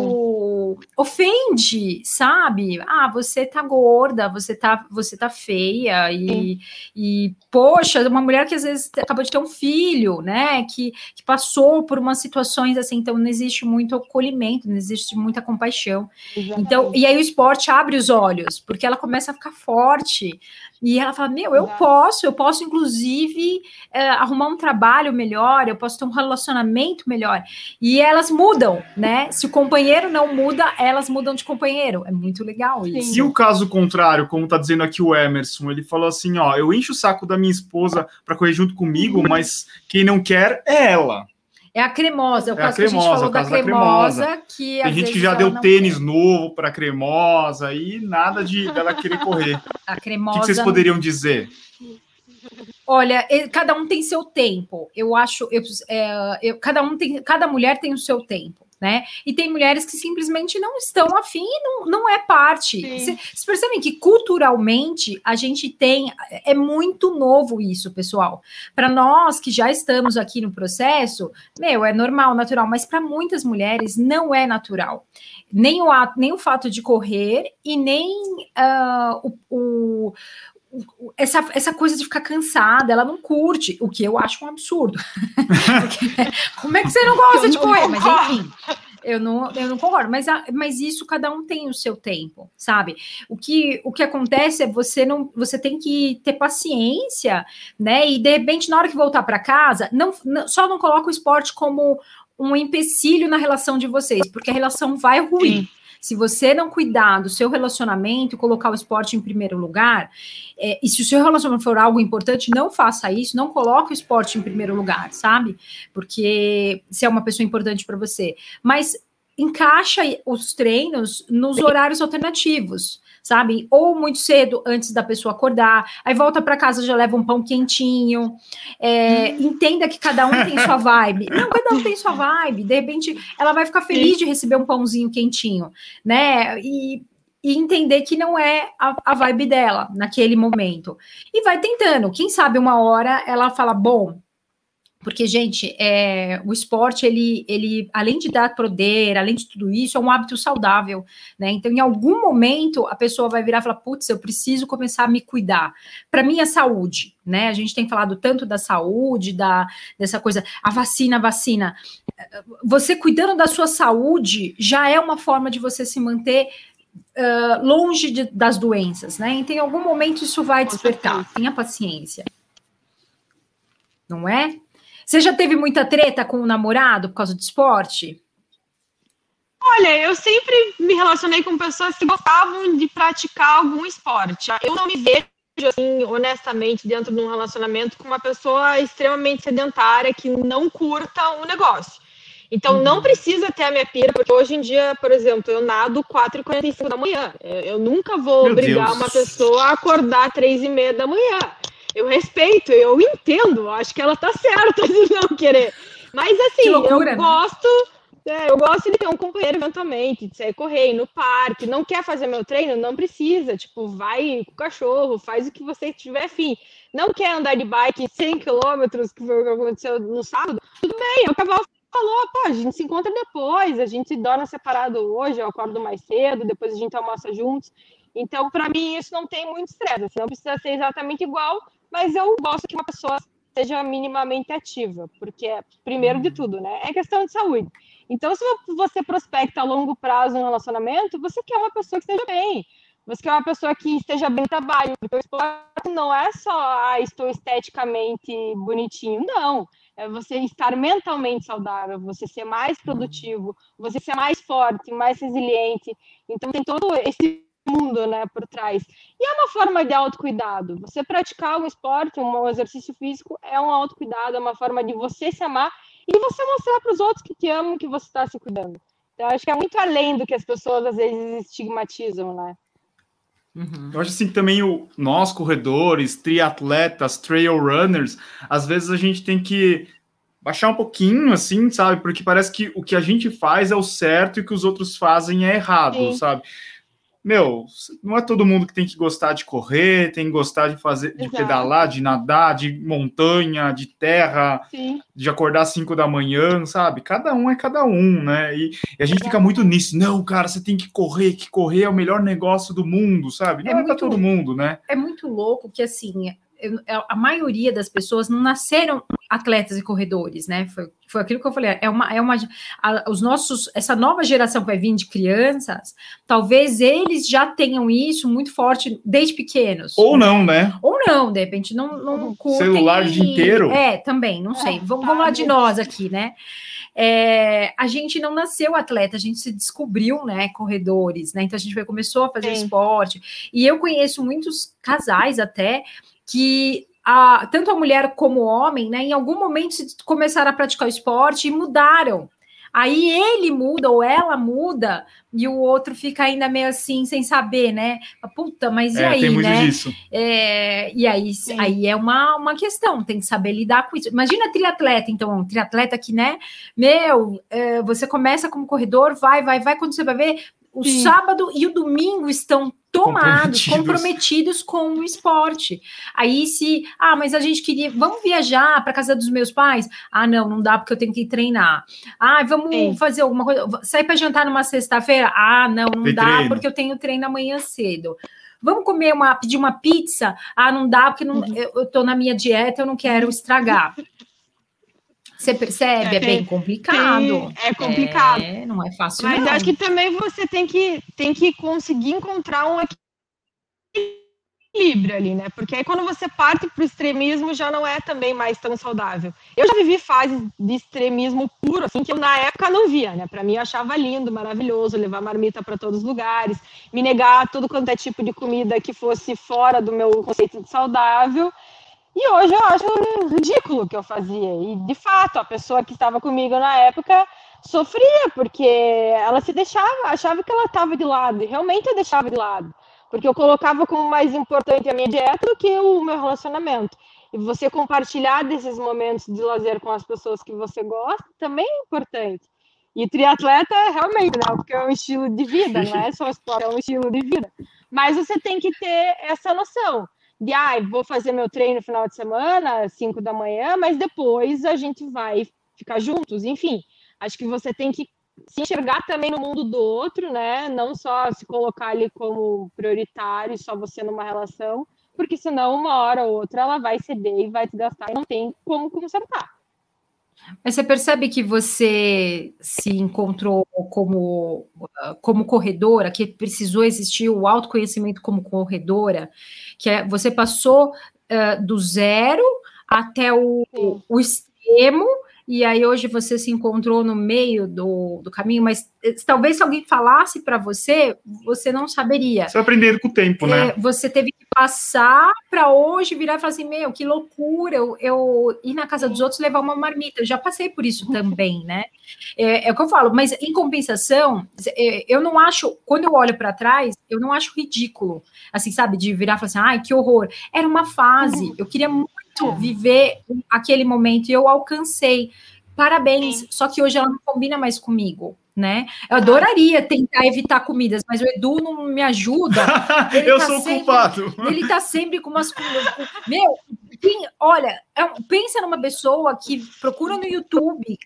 ofende, sabe? Ah, você tá gorda, você tá, você tá feia e, e poxa, uma mulher que às vezes acabou de ter um filho, né? Que, que passou por umas situações assim, então não existe muito acolhimento, não existe muita compaixão. Exatamente. Então, e aí o esporte abre os olhos, porque ela começa a ficar forte. E ela fala: Meu, eu posso, eu posso, inclusive, é, arrumar um trabalho melhor, eu posso ter um relacionamento melhor. E elas mudam, né? Se o companheiro não muda, elas mudam de companheiro. É muito legal isso. Se o caso contrário, como tá dizendo aqui o Emerson, ele falou assim: Ó, eu encho o saco da minha esposa para correr junto comigo, uhum. mas quem não quer é ela. É a cremosa, é o é caso cremosa, que a gente falou da cremosa, cremosa, que Tem gente que já deu tênis novo para cremosa e nada de dela querer correr. A cremosa. O que, vocês poderiam dizer? Olha, cada um tem seu tempo. Eu acho, eu, é, eu, cada um tem, cada mulher tem o seu tempo né? E tem mulheres que simplesmente não estão afim e não, não é parte. Vocês percebem que culturalmente a gente tem. É muito novo isso, pessoal. Para nós que já estamos aqui no processo, meu, é normal, natural, mas para muitas mulheres não é natural. Nem o, ato, nem o fato de correr e nem uh, o, o essa, essa coisa de ficar cansada, ela não curte, o que eu acho um absurdo. como é que você não gosta de correr? Mas enfim, eu não, eu não concordo. Mas, mas isso cada um tem o seu tempo, sabe? O que, o que acontece é você não, você tem que ter paciência, né? E de repente, na hora que voltar para casa, não, não, só não coloca o esporte como um empecilho na relação de vocês, porque a relação vai ruir. Sim. Se você não cuidar do seu relacionamento, colocar o esporte em primeiro lugar, é, e se o seu relacionamento for algo importante, não faça isso, não coloque o esporte em primeiro lugar, sabe? Porque se é uma pessoa importante para você. Mas encaixa os treinos nos horários alternativos sabe? Ou muito cedo, antes da pessoa acordar, aí volta para casa já leva um pão quentinho. É, hum. entenda que cada um tem sua vibe. Não, cada um tem sua vibe. De repente, ela vai ficar feliz de receber um pãozinho quentinho, né? E e entender que não é a, a, vibe dela naquele momento. E vai tentando. Quem sabe uma hora ela fala: bom, porque, gente, é, o esporte, ele, ele, além de dar poder, além de tudo isso, é um hábito saudável, né? Então, em algum momento, a pessoa vai virar e falar, putz, eu preciso começar a me cuidar. Para mim, é saúde, né? A gente tem falado tanto da saúde, da, dessa coisa, a vacina, a vacina. Você cuidando da sua saúde já é uma forma de você se manter uh, longe de, das doenças, né? Então, em algum momento, isso vai despertar. Tenha paciência. Não é? Você já teve muita treta com o namorado por causa do esporte? Olha, eu sempre me relacionei com pessoas que gostavam de praticar algum esporte. Eu não me vejo, assim, honestamente, dentro de um relacionamento com uma pessoa extremamente sedentária que não curta o negócio. Então, uhum. não precisa ter a minha pira, porque hoje em dia, por exemplo, eu nado 4h45 da manhã. Eu nunca vou Meu obrigar Deus. uma pessoa a acordar 3h30 da manhã eu respeito, eu entendo, acho que ela tá certa de não querer. Mas assim, loucura, eu né? gosto, é, eu gosto de ter um companheiro eventualmente, de sair correr no parque, não quer fazer meu treino, não precisa, tipo, vai com o cachorro, faz o que você tiver fim. Não quer andar de bike 100 quilômetros, que foi o que aconteceu no sábado, tudo bem, é o cavalo falou, pô, a gente se encontra depois, a gente dorme separado hoje, eu acordo mais cedo, depois a gente almoça juntos. Então, para mim, isso não tem muito estresse, assim, não precisa ser exatamente igual, mas eu gosto que uma pessoa seja minimamente ativa, porque é, primeiro de tudo, né? É questão de saúde. Então, se você prospecta a longo prazo um relacionamento, você quer uma pessoa que esteja bem. Você quer uma pessoa que esteja bem no trabalho. Porque o esporte não é só, ah, estou esteticamente bonitinho. Não. É você estar mentalmente saudável, você ser mais produtivo, você ser mais forte, mais resiliente. Então, tem todo esse mundo, né, por trás. E é uma forma de autocuidado. Você praticar um esporte, um exercício físico, é um autocuidado, é uma forma de você se amar e você mostrar para os outros que te amam que você está se cuidando. Então, acho que é muito além do que as pessoas às vezes estigmatizam, né? Uhum. Eu acho assim que também o, nós, corredores, triatletas, trail runners, às vezes a gente tem que baixar um pouquinho, assim, sabe? Porque parece que o que a gente faz é o certo e o que os outros fazem é errado, Sim. sabe? Meu, não é todo mundo que tem que gostar de correr, tem que gostar de fazer, de Exato. pedalar, de nadar, de montanha, de terra, Sim. de acordar às 5 da manhã, sabe? Cada um é cada um, né? E, e a gente Exato. fica muito nisso. Não, cara, você tem que correr, que correr é o melhor negócio do mundo, sabe? Não é, é muito, pra todo mundo, né? É muito louco que assim, a maioria das pessoas não nasceram atletas e corredores, né? Foi, foi aquilo que eu falei. É uma, é uma a, os nossos, essa nova geração que vai vir de crianças, talvez eles já tenham isso muito forte desde pequenos. Ou não, né? Ou não, de repente não, não curtem. Celular o dia inteiro. É, também, não sei. É, vamos, vamos lá de nós aqui, né? É, a gente não nasceu atleta, a gente se descobriu, né, corredores, né? Então a gente começou a fazer Sim. esporte. E eu conheço muitos casais até que a, tanto a mulher como o homem, né, em algum momento começaram a praticar o esporte e mudaram. Aí ele muda ou ela muda e o outro fica ainda meio assim, sem saber, né? Puta, mas e é, aí, né? É, e aí, aí é uma, uma questão, tem que saber lidar com isso. Imagina triatleta, então, um triatleta que, né? Meu, é, você começa como corredor, vai, vai, vai, quando você vai ver, o Sim. sábado e o domingo estão tomados, comprometidos. comprometidos. com o esporte. Aí se, ah, mas a gente queria, vamos viajar para casa dos meus pais? Ah, não, não dá porque eu tenho que treinar. Ah, vamos Sim. fazer alguma coisa, sair para jantar numa sexta-feira? Ah, não, não Tem dá treino. porque eu tenho treino amanhã cedo. Vamos comer uma, pedir uma pizza? Ah, não dá porque não, uhum. eu, eu tô na minha dieta, eu não quero estragar. Você percebe? É, é bem complicado. É complicado. É, não é fácil. Mas não. acho que também você tem que, tem que conseguir encontrar um equilíbrio ali, né? Porque aí quando você parte para o extremismo já não é também mais tão saudável. Eu já vivi fases de extremismo puro, assim, que eu na época não via, né? Para mim eu achava lindo, maravilhoso, levar marmita para todos os lugares, me negar tudo quanto é tipo de comida que fosse fora do meu conceito de saudável. E hoje eu acho ridículo o que eu fazia. E, de fato, a pessoa que estava comigo na época sofria, porque ela se deixava, achava que ela estava de lado, e realmente eu deixava de lado. Porque eu colocava como mais importante a minha dieta do que o meu relacionamento. E você compartilhar desses momentos de lazer com as pessoas que você gosta também é importante. E triatleta, realmente, né? Porque é um estilo de vida, não é só esporte, é um estilo de vida. Mas você tem que ter essa noção de, ah, vou fazer meu treino no final de semana, 5 da manhã, mas depois a gente vai ficar juntos. Enfim, acho que você tem que se enxergar também no mundo do outro, né? Não só se colocar ali como prioritário, só você numa relação, porque senão uma hora ou outra ela vai ceder e vai te gastar e não tem como consertar. Mas você percebe que você se encontrou como, como corredora, que precisou existir o autoconhecimento como corredora, que é, você passou uh, do zero até o, o extremo e aí hoje você se encontrou no meio do, do caminho, mas eh, talvez se alguém falasse para você, você não saberia. Você vai aprendendo com o tempo, né? É, você teve que passar para hoje virar e falar assim: meu, que loucura, eu, eu ir na casa dos outros levar uma marmita. Eu já passei por isso também, né? É, é o que eu falo, mas em compensação, é, eu não acho, quando eu olho para trás, eu não acho ridículo, assim, sabe, de virar e falar assim: ai, que horror. Era uma fase, eu queria muito muito viver aquele momento e eu alcancei. Parabéns. Sim. Só que hoje ela não combina mais comigo, né? Eu adoraria tentar evitar comidas, mas o Edu não me ajuda. eu tá sou sempre, culpado. Ele tá sempre com umas Meu, quem, olha, é pensa numa pessoa que procura no YouTube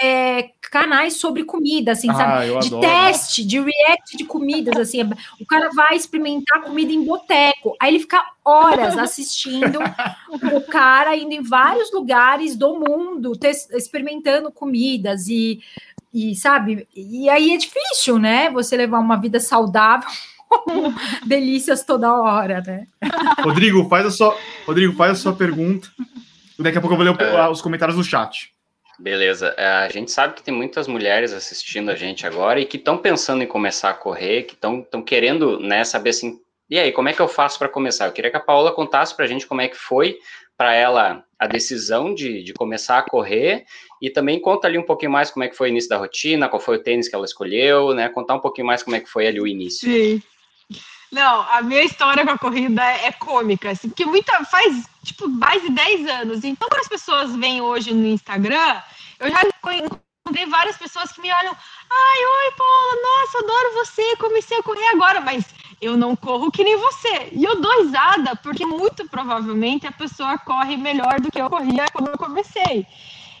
é, canais sobre comida, assim, ah, sabe? De adoro. teste, de react de comidas, assim. O cara vai experimentar comida em boteco. Aí ele fica horas assistindo o cara indo em vários lugares do mundo, experimentando comidas e, e, sabe? E aí é difícil, né? Você levar uma vida saudável delícias toda hora, né? Rodrigo, faz a sua, Rodrigo, faz a sua pergunta. Daqui a pouco eu vou ler é. os comentários no chat. Beleza. É, a gente sabe que tem muitas mulheres assistindo a gente agora e que estão pensando em começar a correr, que estão querendo né, saber assim, e aí, como é que eu faço para começar? Eu queria que a Paola contasse para a gente como é que foi para ela a decisão de, de começar a correr e também conta ali um pouquinho mais como é que foi o início da rotina, qual foi o tênis que ela escolheu, né? Contar um pouquinho mais como é que foi ali o início. Sim. Não, a minha história com a corrida é, é cômica, assim, porque muita faz tipo mais de 10 anos. Então, quando as pessoas vêm hoje no Instagram, eu já encontrei várias pessoas que me olham, ai, oi, Paula, nossa, adoro você, comecei a correr agora, mas eu não corro que nem você. E eu dou risada, porque muito provavelmente a pessoa corre melhor do que eu corria quando eu comecei.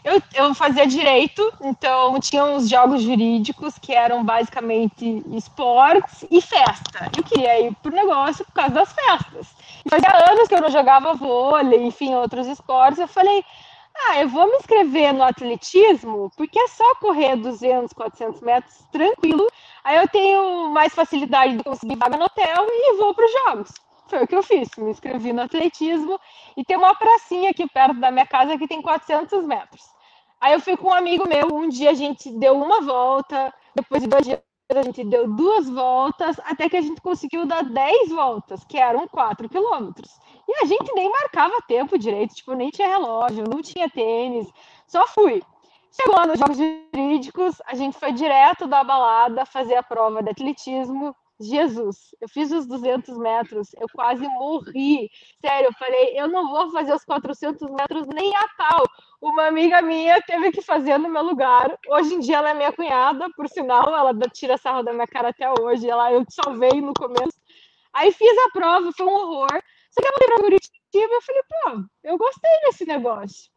Eu, eu fazia direito, então tinha uns jogos jurídicos que eram basicamente esportes e festa. Eu queria ir pro negócio por causa das festas. Fazia anos que eu não jogava vôlei, enfim, outros esportes. Eu falei, ah, eu vou me inscrever no atletismo, porque é só correr 200, 400 metros tranquilo. Aí eu tenho mais facilidade de conseguir vaga no hotel e vou para os jogos. Foi o que eu fiz, me inscrevi no atletismo e tem uma pracinha aqui perto da minha casa que tem 400 metros. Aí eu fui com um amigo meu, um dia a gente deu uma volta, depois de dois dias a gente deu duas voltas, até que a gente conseguiu dar 10 voltas, que eram 4 quilômetros. E a gente nem marcava tempo direito, tipo, nem tinha relógio, não tinha tênis, só fui. Chegou nos Jogos Jurídicos, a gente foi direto da balada fazer a prova de atletismo, Jesus, eu fiz os 200 metros, eu quase morri. Sério, eu falei, eu não vou fazer os 400 metros nem a pau. Uma amiga minha teve que fazer no meu lugar. Hoje em dia ela é minha cunhada, por sinal, ela tira sarro da minha cara até hoje. Ela, eu salvei no começo. Aí fiz a prova, foi um horror. Só que eu voltei pra Curitiba eu falei, pô, eu gostei desse negócio.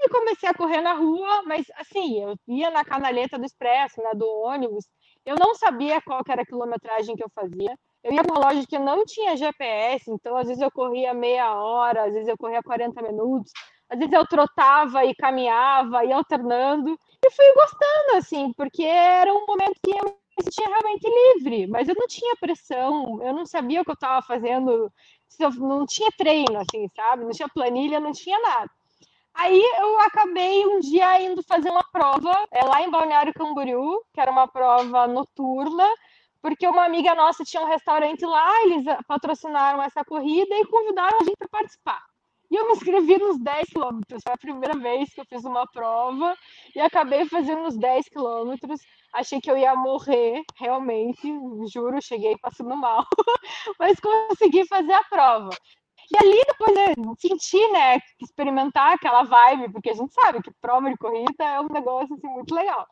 Aí comecei a correr na rua, mas assim, eu ia na canaleta do expresso, né, do ônibus, eu não sabia qual era a quilometragem que eu fazia. Eu ia com uma loja que não tinha GPS, então às vezes eu corria meia hora, às vezes eu corria 40 minutos, às vezes eu trotava e caminhava, ia alternando. E fui gostando, assim, porque era um momento que eu me sentia realmente livre, mas eu não tinha pressão, eu não sabia o que eu estava fazendo, não tinha treino, assim, sabe? Não tinha planilha, não tinha nada. Aí eu acabei um dia indo fazer uma prova é, lá em Balneário Camboriú, que era uma prova noturna, porque uma amiga nossa tinha um restaurante lá, eles patrocinaram essa corrida e convidaram a gente para participar. E eu me inscrevi nos 10 quilômetros. Foi a primeira vez que eu fiz uma prova e acabei fazendo os 10 quilômetros. Achei que eu ia morrer, realmente, juro, cheguei passando mal, mas consegui fazer a prova. E ali depois eu senti, né, experimentar aquela vibe, porque a gente sabe que prova de corrida é um negócio assim, muito legal.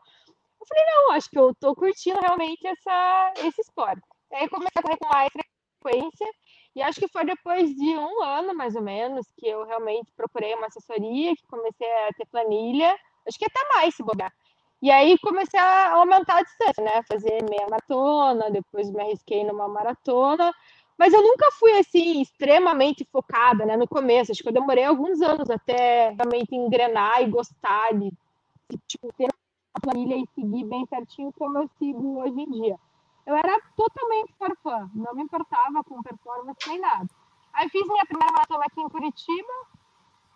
Eu falei, não, acho que eu tô curtindo realmente essa, esse esporte. Aí comecei a correr com mais frequência, e acho que foi depois de um ano, mais ou menos, que eu realmente procurei uma assessoria, que comecei a ter planilha, acho que até mais se bobear. E aí comecei a aumentar a distância, né? Fazer meia maratona, depois me arrisquei numa maratona, mas eu nunca fui assim extremamente focada, né? No começo, acho que eu demorei alguns anos até realmente engrenar e gostar de, tipo, ter a planilha e seguir bem certinho como eu sigo hoje em dia. Eu era totalmente fã, não me importava com performance nem nada. Aí fiz minha primeira maratona aqui em Curitiba,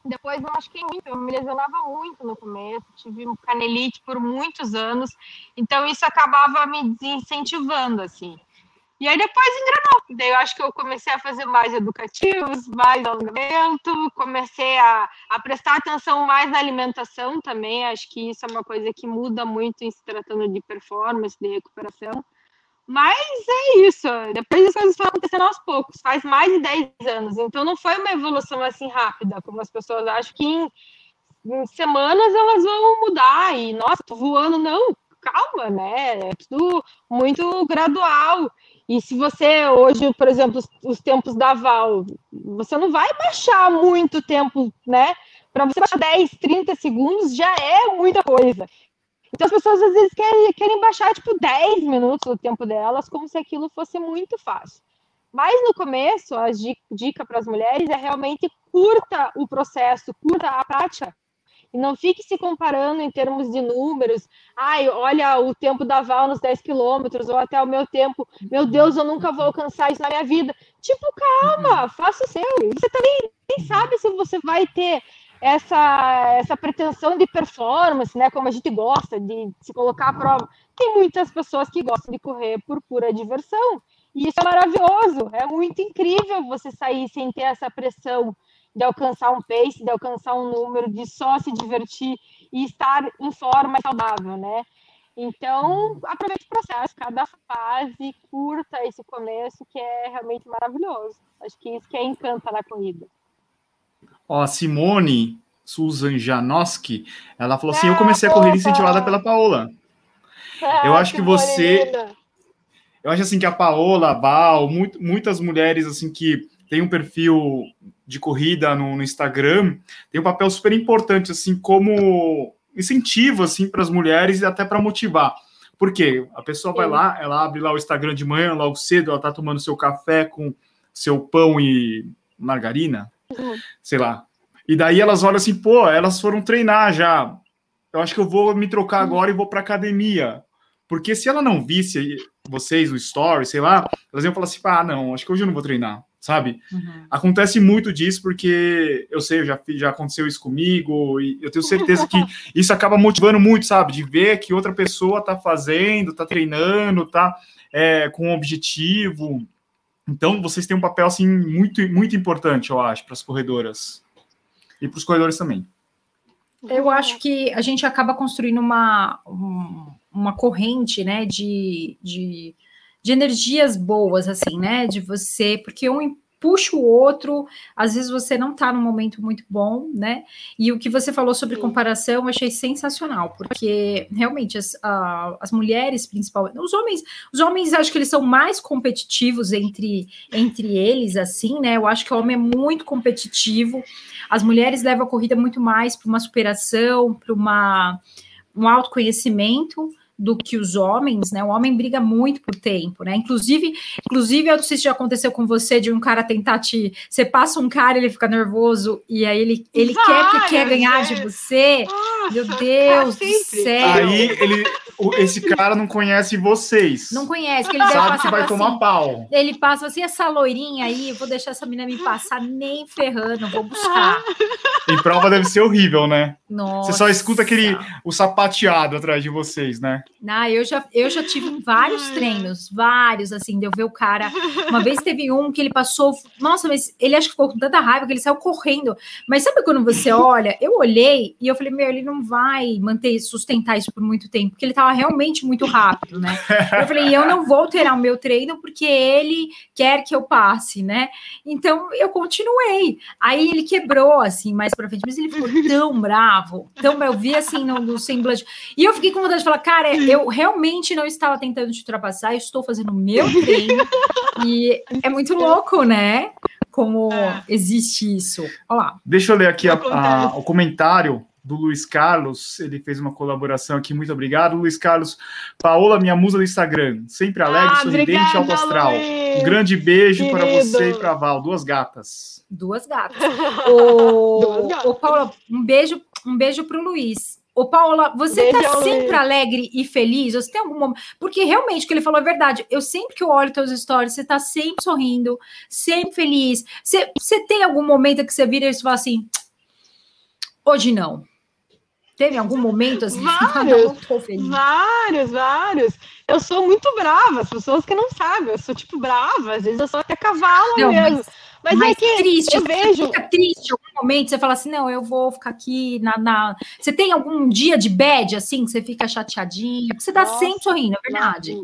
depois não machuquei muito, eu me lesionava muito no começo, tive canelite por muitos anos, então isso acabava me desincentivando, assim. E aí depois engrenou. Daí eu acho que eu comecei a fazer mais educativos, mais alongamento, comecei a, a prestar atenção mais na alimentação também. Acho que isso é uma coisa que muda muito em se tratando de performance, de recuperação. Mas é isso. Depois as coisas foram acontecendo aos poucos. Faz mais de 10 anos. Então não foi uma evolução assim rápida, como as pessoas acham que em, em semanas elas vão mudar. E, nossa, tô voando. Não, calma, né? É tudo muito gradual. E se você, hoje, por exemplo, os, os, tempos da Val, você não vai baixar muito tempo, né? Para você baixar 10, 30 segundos já é muita coisa. Então as pessoas às vezes querem, querem baixar tipo 10 minutos do tempo delas, como se aquilo fosse muito fácil. Mas no começo, a dica para as mulheres é realmente curta o processo, curta a prática e não fique se comparando em termos de números. Ai, olha o tempo da Val nos 10 quilômetros, ou até o meu tempo. Meu Deus, eu nunca vou alcançar isso na minha vida. Tipo, calma, faça o seu. Você também nem sabe se você vai ter essa, essa pretensão de performance, né? Como a gente gosta de se colocar à prova. Tem muitas pessoas que gostam de correr por pura diversão. E isso é maravilhoso, é muito incrível você sair sem ter essa pressão de alcançar um pace, de alcançar um número, de só se divertir e estar em forma saudável, né? Então, aproveite o processo, cada fase, curta esse começo, que é realmente maravilhoso. Acho que isso que é encanta na corrida. Ó, a Simone Susan Janoski, ela falou assim: Eu comecei a correr incentivada pela Paola. Ah, eu acho que, que você. Eu acho assim que a Paola, a Val, muito, muitas mulheres assim que tem um perfil de corrida no, no, Instagram, tem um papel super importante, assim, como incentivo, assim, para as mulheres e até para motivar. Por quê? A pessoa vai lá, ela abre lá o Instagram de manhã, logo cedo, ela tá tomando seu café com seu pão e margarina, uhum. sei lá. E daí elas olham assim, pô, elas foram treinar já. Eu acho que eu vou me trocar uhum. agora e vou para academia. Porque se ela não visse vocês no story, sei lá, elas iam falar assim, ah, não, acho que hoje eu não vou treinar sabe? Uhum. Acontece muito disso porque eu sei, já, já aconteceu isso comigo e eu tenho certeza que isso acaba motivando muito, sabe? De ver que outra pessoa tá fazendo, tá treinando, tá é, com um objetivo. Então, vocês têm um papel, assim, muito, muito importante, eu acho, para as corredoras. E para os corredores também. Eu acho que a gente acaba construindo uma, uma corrente, né, de, de de energias boas, assim, né? De você, porque um puxa o outro, às vezes você não tá num momento muito bom, né? E o que você falou sobre Sim. comparação, eu achei sensacional, porque realmente as, uh, as mulheres, principalmente, os homens, os homens acho que eles são mais competitivos entre, entre eles, assim, né? Eu acho que o homem é muito competitivo, as mulheres levam a corrida muito mais para uma superação, para uma um autoconhecimento, do que os homens, né? O homem briga muito por tempo, né? Inclusive, inclusive, eu não sei se já aconteceu com você de um cara tentar te. Você passa um cara, ele fica nervoso e aí ele, ele quer porque quer ganhar de você. Nossa, Meu Deus do céu. Aí ele, esse cara não conhece vocês. Não conhece, que ele deve Sabe que vai tomar assim, pau. Ele passa assim, essa loirinha aí, eu vou deixar essa menina me passar nem ferrando, vou buscar. Em prova deve ser horrível, né? Nossa. Você só escuta aquele o sapateado atrás de vocês, né? Ah, eu já, eu já tive vários treinos, vários, assim, de eu ver o cara. Uma vez teve um que ele passou. Nossa, mas ele acho que ficou com tanta raiva que ele saiu correndo. Mas sabe quando você olha? Eu olhei e eu falei, meu, ele não vai manter, sustentar isso por muito tempo, porque ele tava realmente muito rápido, né? Eu falei, eu não vou alterar o meu treino porque ele quer que eu passe, né? Então eu continuei. Aí ele quebrou, assim, mais para frente, mas ele ficou tão bravo, tão eu vi assim no, no semblante. E eu fiquei com vontade de falar, cara, eu realmente não estava tentando te ultrapassar, eu estou fazendo o meu treino. e é muito louco, né? Como é. existe isso. Olha lá. Deixa eu ler aqui a, a, o comentário do Luiz Carlos, ele fez uma colaboração aqui, muito obrigado, Luiz Carlos. Paola, minha musa do Instagram, sempre alegre, ah, sorridente e alto astral. Um grande beijo Querido. para você e para Val, duas gatas. Duas gatas. o Paula, um beijo, um beijo para o Luiz. Ô, Paula, você Beijo tá sempre alegre e feliz? Você tem algum momento? Porque realmente o que ele falou é verdade. Eu sempre que eu olho teus stories, você tá sempre sorrindo, sempre feliz. Você, você tem algum momento que você vira e fala assim: hoje não. Teve algum momento assim? Vários, vários, vários. Eu sou muito brava, as pessoas que não sabem, eu sou tipo brava, às vezes eu sou até cavalo não, mesmo. Mas, mas, mas é que triste, eu vejo. Fica triste algum momento, você fala assim: não, eu vou ficar aqui na, na. Você tem algum dia de bad assim que você fica chateadinha? Porque você tá Nossa, sempre sorrindo, é verdade.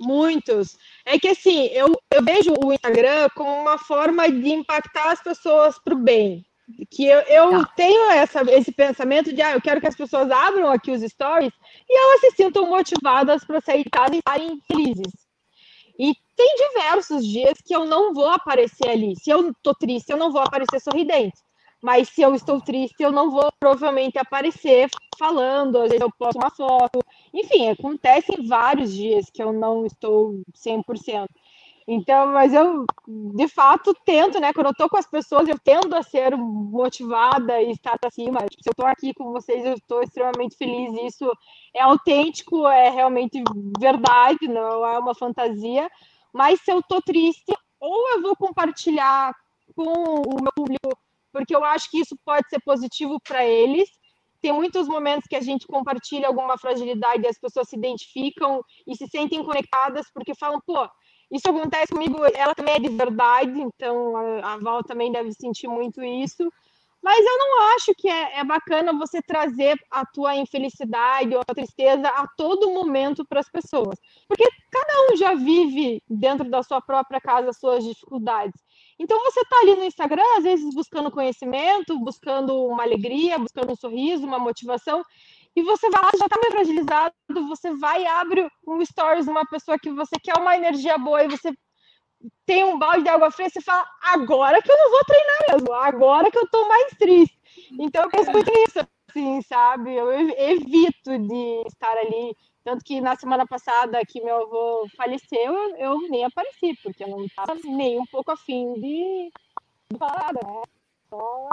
Muitos. É que assim, eu, eu vejo o Instagram como uma forma de impactar as pessoas para o bem que eu, eu tá. tenho essa, esse pensamento de, ah, eu quero que as pessoas abram aqui os stories e elas se sintam motivadas para sair de casa e estarem felizes. E tem diversos dias que eu não vou aparecer ali. Se eu tô triste, eu não vou aparecer sorridente. Mas se eu estou triste, eu não vou provavelmente aparecer falando, às vezes eu posto uma foto. Enfim, acontecem vários dias que eu não estou 100%. Então, mas eu, de fato, tento, né? Quando eu tô com as pessoas, eu tendo a ser motivada e estar acima. Tipo, se eu tô aqui com vocês, eu estou extremamente feliz. Isso é autêntico, é realmente verdade, não é uma fantasia. Mas se eu tô triste, ou eu vou compartilhar com o meu público, porque eu acho que isso pode ser positivo para eles. Tem muitos momentos que a gente compartilha alguma fragilidade e as pessoas se identificam e se sentem conectadas porque falam, pô, isso acontece comigo, ela também é de verdade, então a, a Val também deve sentir muito isso. Mas eu não acho que é, é bacana você trazer a tua infelicidade ou a tristeza a todo momento para as pessoas. Porque cada um já vive dentro da sua própria casa as suas dificuldades. Então você está ali no Instagram, às vezes buscando conhecimento, buscando uma alegria, buscando um sorriso, uma motivação, e você vai lá, já tá meio fragilizado, você vai e abre um stories de uma pessoa que você quer uma energia boa e você tem um balde de água fria, você fala, agora que eu não vou treinar mesmo, agora que eu tô mais triste. Então eu penso muito nisso, assim, sabe? Eu evito de estar ali. Tanto que na semana passada que meu avô faleceu, eu, nem apareci, porque eu não estava nem um pouco afim de, de né? Só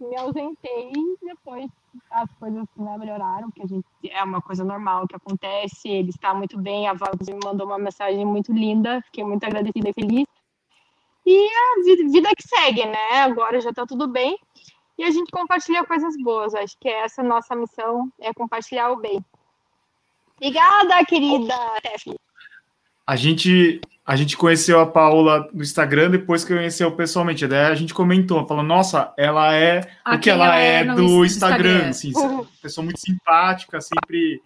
me ausentei depois as coisas né, melhoraram, que a gente é uma coisa normal que acontece, ele está muito bem, a Val me mandou uma mensagem muito linda, fiquei muito agradecida e feliz. E a vida, que segue, né? Agora já está tudo bem. E a gente compartilha coisas boas. Acho que essa nossa missão é compartilhar o bem. Obrigada, querida. A gente a gente conheceu a Paola no Instagram depois que conheceu pessoalmente. Daí a gente comentou, falou, nossa, ela é o que ela, ela é, é do Instagram, Instagram. Assim, uhum. pessoa muito simpática, sempre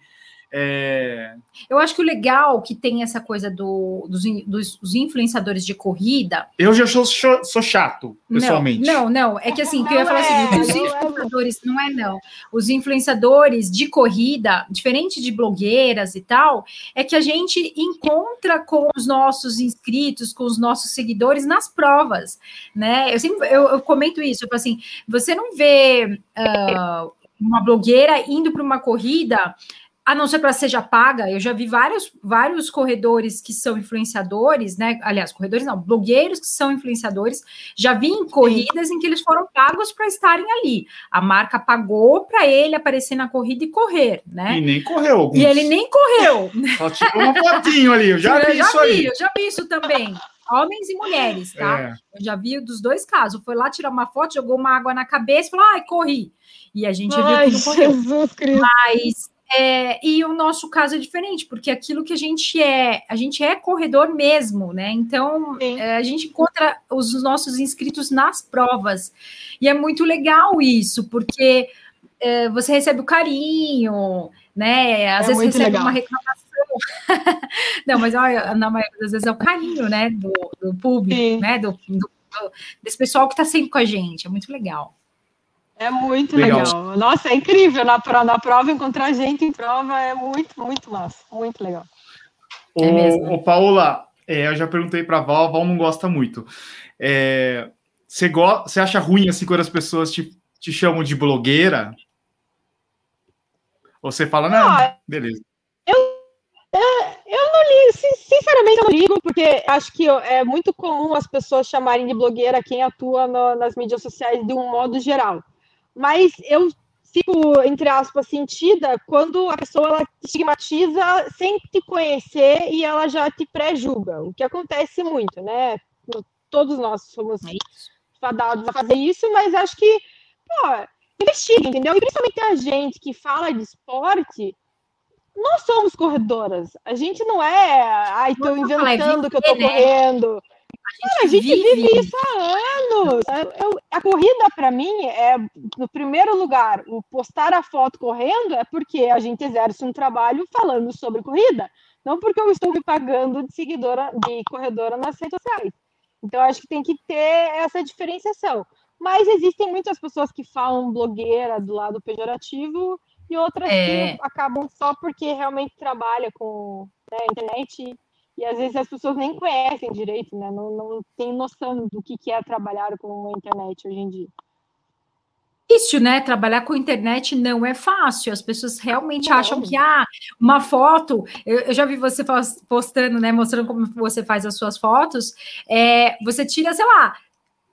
é... Eu acho que o legal que tem essa coisa do, dos, dos, influenciadores de corrida. Eu já sou, sou chato, pessoalmente. Não, não, não. É que assim, que eu ia falar assim, os influenciadores, não é não. Os influenciadores de corrida, diferente de blogueiras e tal, é que a gente encontra com os nossos inscritos, com os nossos seguidores nas provas, né? Eu sempre eu, eu comento isso, eu falo assim, você não vê. Uh, uma blogueira indo para uma corrida a não ser para seja paga, eu já vi vários, vários corredores que são influenciadores, né? Aliás, corredores não, blogueiros que são influenciadores, já vi em corridas em que eles foram pagos para estarem ali. A marca pagou para ele aparecer na corrida e correr, né? E nem correu. Alguns. E ele nem correu. Só tirou uma fotinho ali, eu já eu vi já isso vi, aí. Eu já vi isso também. Homens e mulheres, tá? É. Eu já vi dos dois casos. Foi lá tirar uma foto, jogou uma água na cabeça e falou: ai, corri. E a gente ai, viu que não correu. Jesus Cristo. Mas é, e o nosso caso é diferente, porque aquilo que a gente é, a gente é corredor mesmo, né? Então é, a gente encontra os nossos inscritos nas provas. E é muito legal isso, porque é, você recebe o carinho, né? Às é vezes recebe legal. uma reclamação. Não, mas olha, na maioria das vezes é o carinho, né? Do, do público, Sim. né? Do, do, desse pessoal que está sempre com a gente. É muito legal. É muito legal. legal. Nossa, é incrível na, na prova, encontrar gente em prova é muito, muito massa. Muito legal. Ô, é mesmo. ô Paola, é, eu já perguntei para a Val, a Val não gosta muito. É, você, go você acha ruim assim quando as pessoas te, te chamam de blogueira? Ou você fala, não, ah, beleza. Eu, é, eu não ligo, sinceramente eu não ligo, porque acho que é muito comum as pessoas chamarem de blogueira quem atua no, nas mídias sociais de um modo geral. Mas eu fico, entre aspas, sentida quando a pessoa ela te estigmatiza sem te conhecer e ela já te pré-julga, o que acontece muito, né? Todos nós somos é fadados a fazer isso, mas acho que, pô, investiga, entendeu? E principalmente a gente que fala de esporte, nós somos corredoras. A gente não é, ai, tô inventando que eu tô né? correndo. A gente, a gente vive... vive... isso há anos. Eu, a corrida, para mim, é, no primeiro lugar, o postar a foto correndo é porque a gente exerce um trabalho falando sobre corrida, não porque eu estou me pagando de seguidora, de corredora nas redes sociais. Então, acho que tem que ter essa diferenciação. Mas existem muitas pessoas que falam blogueira do lado pejorativo e outras é... que acabam só porque realmente trabalha com né, internet e às vezes as pessoas nem conhecem direito, né? Não, não tem noção do que é trabalhar com a internet hoje em dia. Difícil, né? Trabalhar com internet não é fácil. As pessoas realmente não. acham que ah, uma foto. Eu, eu, já vi você postando, né? Mostrando como você faz as suas fotos. É, você tira, sei lá,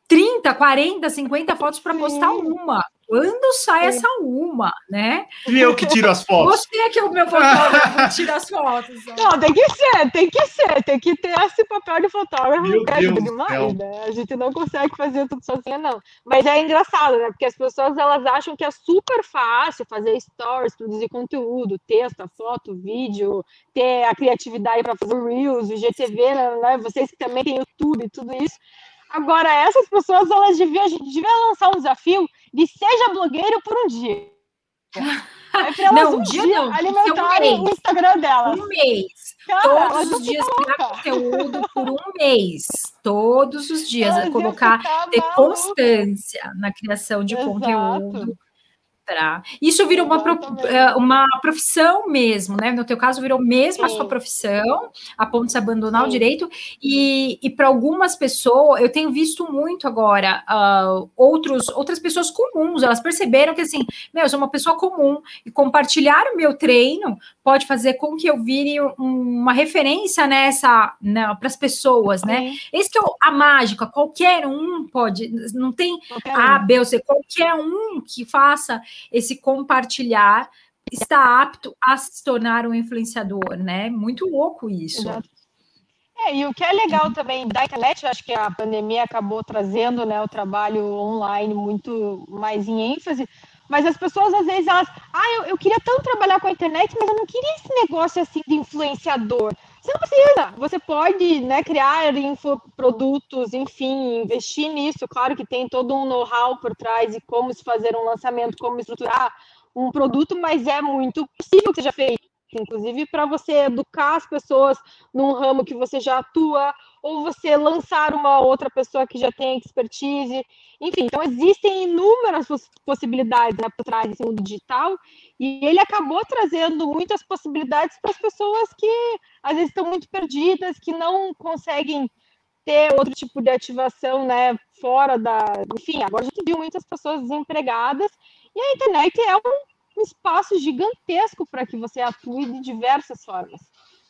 30, 40, 50 fotos para postar uma. Quando sai essa uma, né? E eu que tiro as fotos. Você é que é o meu fotógrafo tira as fotos. Não, tem que ser, tem que ser, tem que ter esse papel de fotógrafo. Meu Deus demais, né? A gente não consegue fazer tudo sozinha, não. Mas é engraçado, né? Porque as pessoas elas acham que é super fácil fazer stories, produzir conteúdo, texto, foto, vídeo, ter a criatividade para fazer reels, o GTV, né? Vocês que também têm YouTube, tudo isso. Agora, essas pessoas, elas deviam, a gente devia lançar um desafio de seja blogueiro por um dia. É pra elas não, um dia, dia não, alimentarem um o Instagram delas. Um mês. Cara, Todos os dias criar conteúdo por um mês. Todos os dias. Elas colocar, ter constância na criação de Exato. conteúdo isso virou uma, é, uma profissão mesmo, né? No teu caso, virou mesmo Sim. a sua profissão, a ponto de se abandonar Sim. o direito. E, e para algumas pessoas, eu tenho visto muito agora uh, outros, outras pessoas comuns, elas perceberam que assim, meu, eu sou uma pessoa comum, e compartilhar o meu treino pode fazer com que eu vire uma referência nessa né, para as pessoas, né? Esse que é a mágica, qualquer um pode, não tem A, B ou C, qualquer um que faça esse compartilhar está apto a se tornar um influenciador, né? Muito louco isso. Exato. É, e o que é legal também da internet, acho que a pandemia acabou trazendo né, o trabalho online muito mais em ênfase, mas as pessoas às vezes elas, ah, eu, eu queria tanto trabalhar com a internet, mas eu não queria esse negócio assim de influenciador. Você não precisa, você pode né, criar infoprodutos, enfim, investir nisso. Claro que tem todo um know-how por trás e como se fazer um lançamento, como estruturar um produto, mas é muito possível que seja feito. Inclusive para você educar as pessoas num ramo que você já atua, ou você lançar uma outra pessoa que já tem expertise. Enfim, então existem inúmeras possibilidades né, por trás desse mundo digital e ele acabou trazendo muitas possibilidades para as pessoas que às vezes estão muito perdidas, que não conseguem ter outro tipo de ativação, né, fora da, enfim, agora a gente viu muitas pessoas desempregadas e a internet é um espaço gigantesco para que você atue de diversas formas.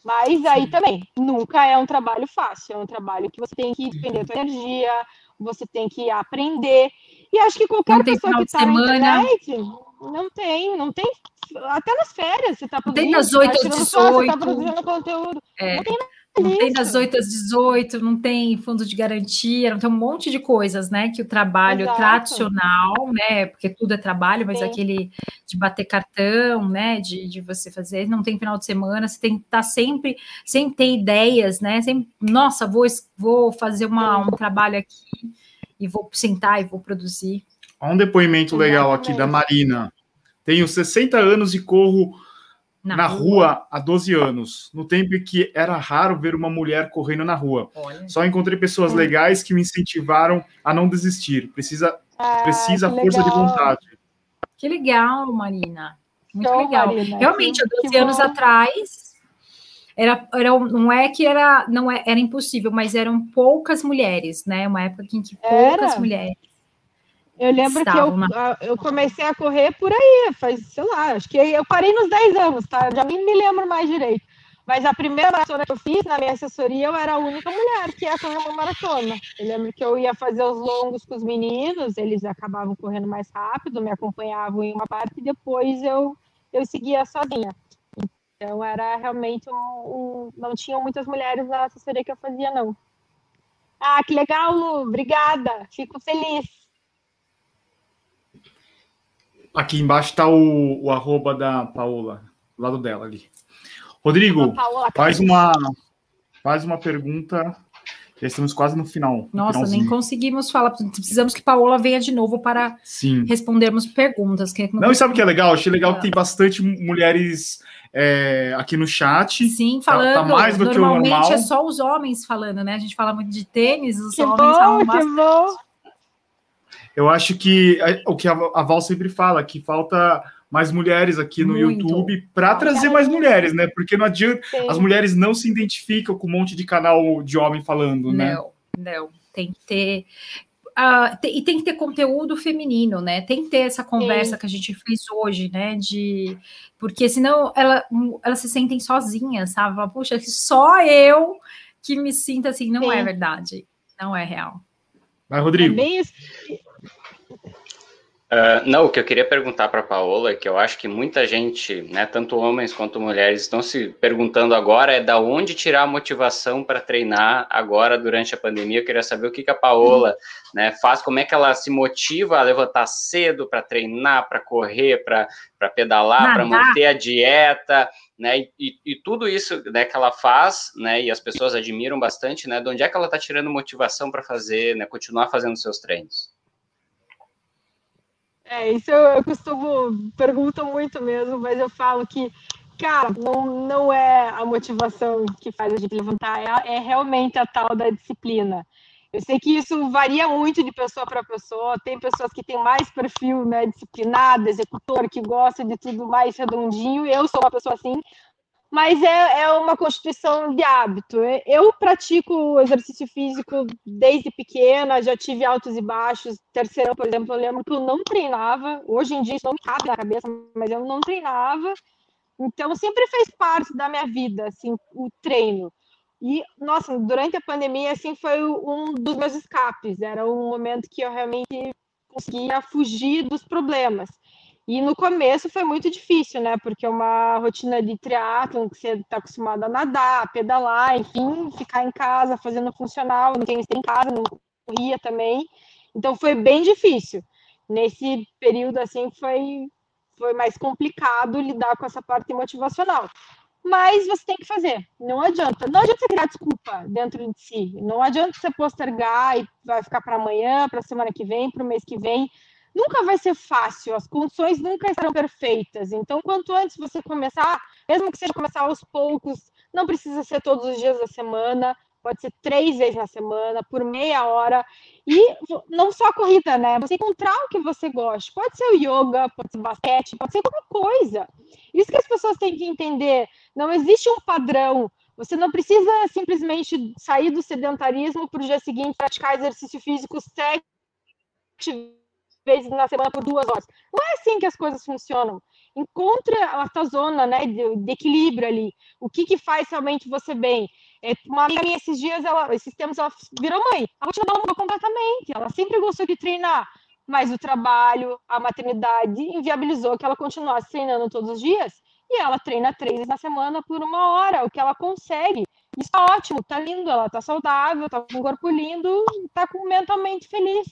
Mas aí também, nunca é um trabalho fácil, é um trabalho que você tem que depender da energia, você tem que aprender. E acho que qualquer pessoa que está na internet não tem, não tem. Até nas férias você está produzindo. Tem das 8 às 18. Você está produzindo conteúdo. É. Não tem não tem das 8 às 18, não tem fundo de garantia, não tem um monte de coisas, né? Que o trabalho Exato. tradicional, né? Porque tudo é trabalho, mas Sim. aquele de bater cartão, né? De, de você fazer, não tem final de semana, você tem que estar tá sempre, sem ter ideias, né? Sempre, nossa, vou, vou fazer uma, um trabalho aqui e vou sentar e vou produzir. Há um depoimento legal aqui da Marina. Tenho 60 anos e corro na, na rua. rua. há 12 anos, no tempo em que era raro ver uma mulher correndo na rua. Olha. Só encontrei pessoas legais que me incentivaram a não desistir. Precisa Ah, Precisa força de vontade. Que legal, Marina. Muito então, legal. Marina, Realmente, há 12 anos atrás, era, era, não é que era, não é, era impossível, mas eram poucas mulheres, né? Uma época em que poucas era. mulheres. Eu lembro que eu, eu comecei a correr por aí, faz, sei lá, acho que eu parei nos 10 anos, tá? Já nem me lembro mais direito. Mas a primeira maratona que eu fiz na minha assessoria, eu era a única mulher que ia correr uma maratona. Eu lembro que eu ia fazer os longos com os meninos, eles acabavam correndo mais rápido, me acompanhavam em uma parte e depois eu, eu seguia sozinha. Então era realmente um, um, não tinham muitas mulheres na assessoria que eu fazia, não. Ah, que legal, Lu! Obrigada! Fico feliz. Aqui embaixo está o, o arroba da Paola, do lado dela ali. Rodrigo, faz uma, faz uma pergunta. Já estamos quase no final. Nossa, nem conseguimos falar. Precisamos que Paola venha de novo para Sim. respondermos perguntas. Que não, não e sabe o que é legal? Achei legal que tem bastante mulheres é, aqui no chat. Sim, falando. Tá, tá mais do normalmente que o normal. é só os homens falando, né? A gente fala muito de tênis, os que homens bom, falam bastante. Bom. Eu acho que é, o que a Val sempre fala, que falta mais mulheres aqui no Muito. YouTube para trazer mais mulheres, né? Porque não adianta, Sim. as mulheres não se identificam com um monte de canal de homem falando, né? Não, não, tem que ter Uh, e tem que ter conteúdo feminino, né? Tem que ter essa conversa Sim. que a gente fez hoje, né? De porque senão ela, elas se sentem sozinhas, sabe? Puxa, só eu que me sinto assim, não é Sim. é verdade, não é real. Vai, Rodrigo. É bem, Uh, não, o que eu queria perguntar para a Paola é que eu acho que muita gente, né, tanto homens quanto mulheres, estão se perguntando agora é da onde tirar a motivação para treinar agora durante a pandemia. Eu queria saber o que, que a Paola né, faz, como é que ela se motiva a levantar cedo para treinar, para correr, para pedalar, para manter a dieta, né, e, e, tudo isso né, que ela faz, né, e as pessoas admiram bastante, né, de onde é que ela está tirando motivação para fazer, né, continuar fazendo seus treinos? É, isso eu, eu costumo, pergunto muito mesmo, mas eu falo que, cara, não, não é a motivação que faz a gente levantar, é, é realmente a tal da disciplina. Eu sei que isso varia muito de pessoa para pessoa. Tem pessoas que têm mais perfil né, disciplinado, executor, que gosta de tudo mais redondinho. Eu sou uma pessoa assim, mas é, é uma constituição de hábito. Eu pratico exercício físico desde pequena, já tive altos e baixos. Terceiro, por exemplo, eu lembro que eu não treinava. Hoje em dia isso não me cabe na cabeça, mas eu não treinava. Então sempre fez parte da minha vida, assim, o treino. E nossa, durante a pandemia assim foi um dos meus escapes. Era um momento que eu realmente conseguia fugir dos problemas. E no começo foi muito difícil, né? Porque é uma rotina de triatlon que você está acostumado a nadar, pedalar, enfim, ficar em casa fazendo funcional, não tem em casa, não corria também. Então foi bem difícil. Nesse período assim foi foi mais complicado lidar com essa parte motivacional. Mas você tem que fazer, não adianta. Não adianta você criar desculpa dentro de si. Não adianta você postergar e vai ficar para amanhã, para semana que vem, para o mês que vem nunca vai ser fácil, as condições nunca estarão perfeitas. Então, quanto antes você começar, mesmo que seja começar aos poucos, não precisa ser todos os dias da semana, pode ser três vezes na semana, por meia hora. E não só a corrida, né? Você encontrar o que você gosta. Pode ser o yoga, pode ser basquete, pode ser qualquer coisa. Isso que as pessoas têm que entender. Não existe um padrão. Você não precisa simplesmente sair do sedentarismo para o dia seguinte praticar exercício físico sete vezes na semana por duas horas. Não é assim que as coisas funcionam. Encontre a tua zona né, de, de equilíbrio ali. O que, que faz realmente você bem. É, uma amiga minha, esses dias, ela, esses tempos, ela virou mãe. A rotina dela mudou completamente. Ela sempre gostou de treinar, mas o trabalho, a maternidade, inviabilizou que ela continuasse treinando todos os dias. E ela treina três vezes na semana por uma hora, o que ela consegue. Isso é ótimo, tá lindo, ela tá saudável, tá com um corpo lindo, tá com mentalmente feliz.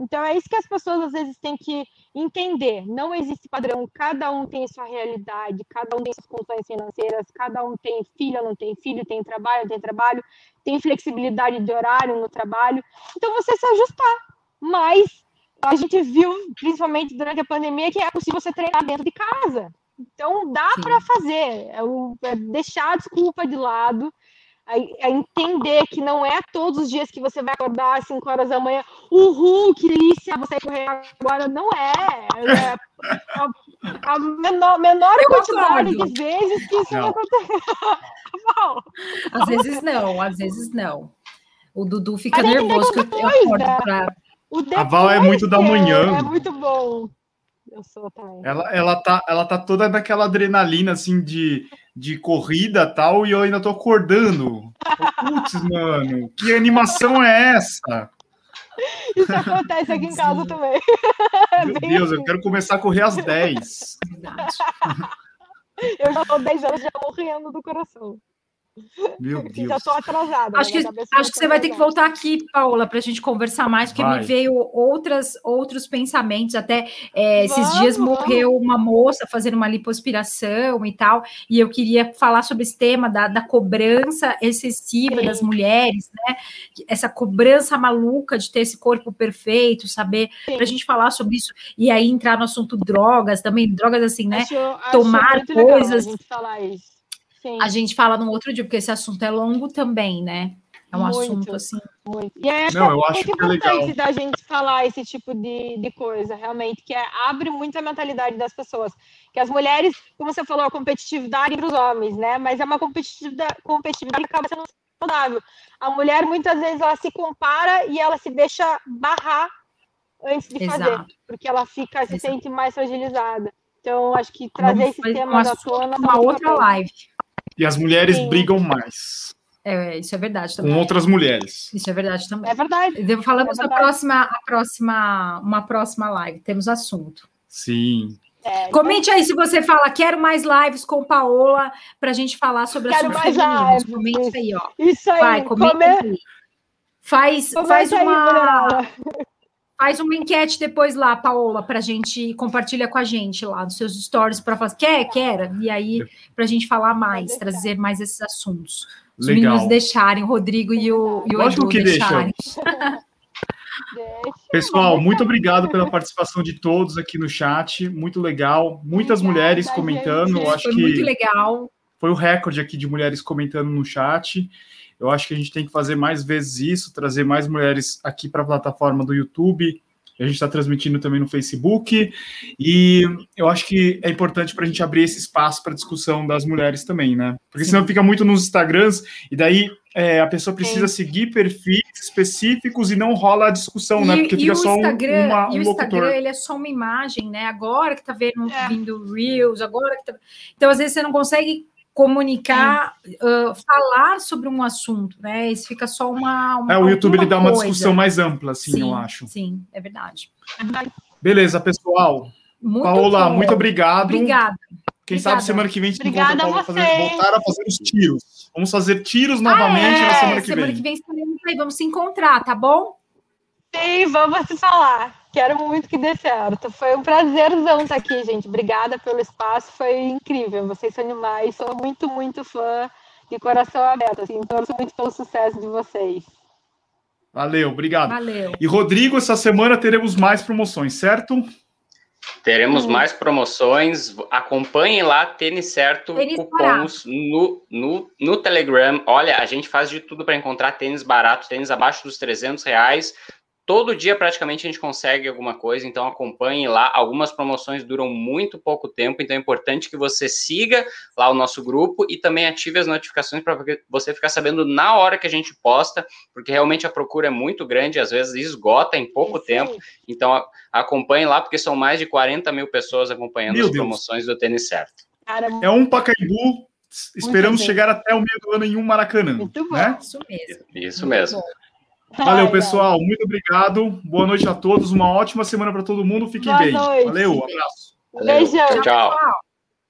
Então é isso que as pessoas às vezes têm que entender. Não existe padrão, cada um tem sua realidade, cada um tem suas condições financeiras, cada um tem filho ou não tem filho, tem trabalho, tem trabalho, tem flexibilidade de horário no trabalho. Então você se ajustar. Mas a gente viu, principalmente durante a pandemia, que é possível você treinar dentro de casa. Então dá para fazer, é, é deixar a desculpa de lado a, a, entender que não é todos os dias que você vai acordar às 5 horas da manhã, uhul, que delícia, você correr agora. Não é. é a, a, menor, menor quantidade de vezes que isso não. acontece. às vezes não, às vezes não. O Dudu fica nervoso que eu, acordo pra... A Val é muito da manhã. É muito bom. Eu sou também. Ela, ela, tá, ela tá toda naquela adrenalina, assim, de, de corrida tal, e eu ainda tô acordando. Putz, mano, que animação é essa? Isso acontece aqui em casa também. Meu Deus, eu quero começar a correr às 10. eu já tô 10 anos já morrendo do coração. Meu Deus. Já estou atrasada. Acho que, acho que você vai ter que voltar aqui, Paula, para a gente conversar mais, porque vai. me veio outras, outros pensamentos. Até é, esses vamos, dias morreu uma moça fazendo uma lipoaspiração e tal, e eu queria falar sobre esse tema da, da cobrança excessiva Sim. das mulheres, né? Essa cobrança maluca de ter esse corpo perfeito, saber, para a gente falar sobre isso, e aí entrar no assunto drogas também, drogas assim, né? Acho, Tomar acho coisas. a gente falar isso Sim. A gente fala num outro dia, porque esse assunto é longo também, né? É um muito, assunto assim. Muito. E é Não, eu acho que é legal. da gente falar esse tipo de, de coisa, realmente, que é, abre muito a mentalidade das pessoas. Que as mulheres, como você falou, a competitividade para os homens, né? Mas é uma competitividade, competitividade que acaba sendo saudável. A mulher, muitas vezes, ela se compara e ela se deixa barrar antes de Exato. fazer, porque ela fica, se Exato. sente mais fragilizada. Então, acho que trazer Vamos esse tema da tona. Uma outra live. E as mulheres Sim. brigam mais. É, isso é verdade também. Com outras mulheres. Isso é verdade também. É verdade. Falamos é verdade. próxima, a próxima, uma próxima live. Temos assunto. Sim. É, Comente aí se você fala, quero mais lives com Paola para a gente falar sobre quero assuntos femininos. Comente aí, ó. Isso aí. Vai, comente aí. Faz, faz uma. Aí, Faz uma enquete depois lá, Paola, para a gente compartilha com a gente lá nos seus stories para falar. Quer, quer? E aí, para a gente falar mais, trazer mais esses assuntos. Os Legal. meninos deixarem, o Rodrigo e o, e o Edu que deixarem. Pessoal, muito obrigado pela participação de todos aqui no chat. Muito legal. Muitas mulheres comentando. Acho foi que muito legal. Foi o recorde aqui de mulheres comentando no chat. Eu acho que a gente tem que fazer mais vezes isso, trazer mais mulheres aqui para a plataforma do YouTube. A gente está transmitindo também no Facebook. E eu acho que é importante para a gente abrir esse espaço para discussão das mulheres também, né? Porque senão fica muito nos Instagrams, e daí é, a pessoa precisa Sim. seguir perfis específicos e não rola a discussão, né? e, né? Porque fica só Instagram, uma, um e o locutor. Instagram, ele é só uma imagem, né? Agora que tá vendo, é. vindo Reels, agora que tá... Então, às vezes, você não consegue comunicar, uh, falar sobre um assunto, né? Isso fica só uma. uma é, o YouTube ele dá uma discussão mais ampla, assim, sim, eu acho. Sim, é verdade. Beleza, pessoal. Muito Paola, bom. muito obrigado. Obrigada. Quem Obrigada. sabe semana que vem a gente volta a fazer, voltar a fazer os tiros. Vamos fazer tiros novamente ah, é. na semana que semana vem. Semana que vem estaremos aí, vamos se encontrar, tá bom? Sim, vamos se falar. Quero muito que dê certo. Foi um prazerzão estar aqui, gente. Obrigada pelo espaço, foi incrível. Vocês são animais, sou muito, muito fã de coração aberto. Assim, torço muito pelo sucesso de vocês. Valeu, obrigado. Valeu. E Rodrigo, essa semana teremos mais promoções, certo? Teremos mais promoções. Acompanhem lá, Tênis Certo, tênis cupons no, no, no Telegram. Olha, a gente faz de tudo para encontrar tênis barato, tênis abaixo dos 300 reais. Todo dia praticamente a gente consegue alguma coisa, então acompanhe lá. Algumas promoções duram muito pouco tempo, então é importante que você siga lá o nosso grupo e também ative as notificações para você ficar sabendo na hora que a gente posta, porque realmente a procura é muito grande, às vezes esgota em pouco Sim. tempo. Então acompanhe lá, porque são mais de 40 mil pessoas acompanhando Meu as Deus. promoções do Tênis Certo. É um Pacaembu Esperamos chegar até o meio do ano em um Maracanã. Muito bom. Né? Isso mesmo. Isso mesmo. Valeu, pessoal. Muito obrigado. Boa noite a todos. Uma ótima semana para todo mundo. Fiquem Boa bem. Noite. Valeu, um abraço. Beijão. tchau. tchau.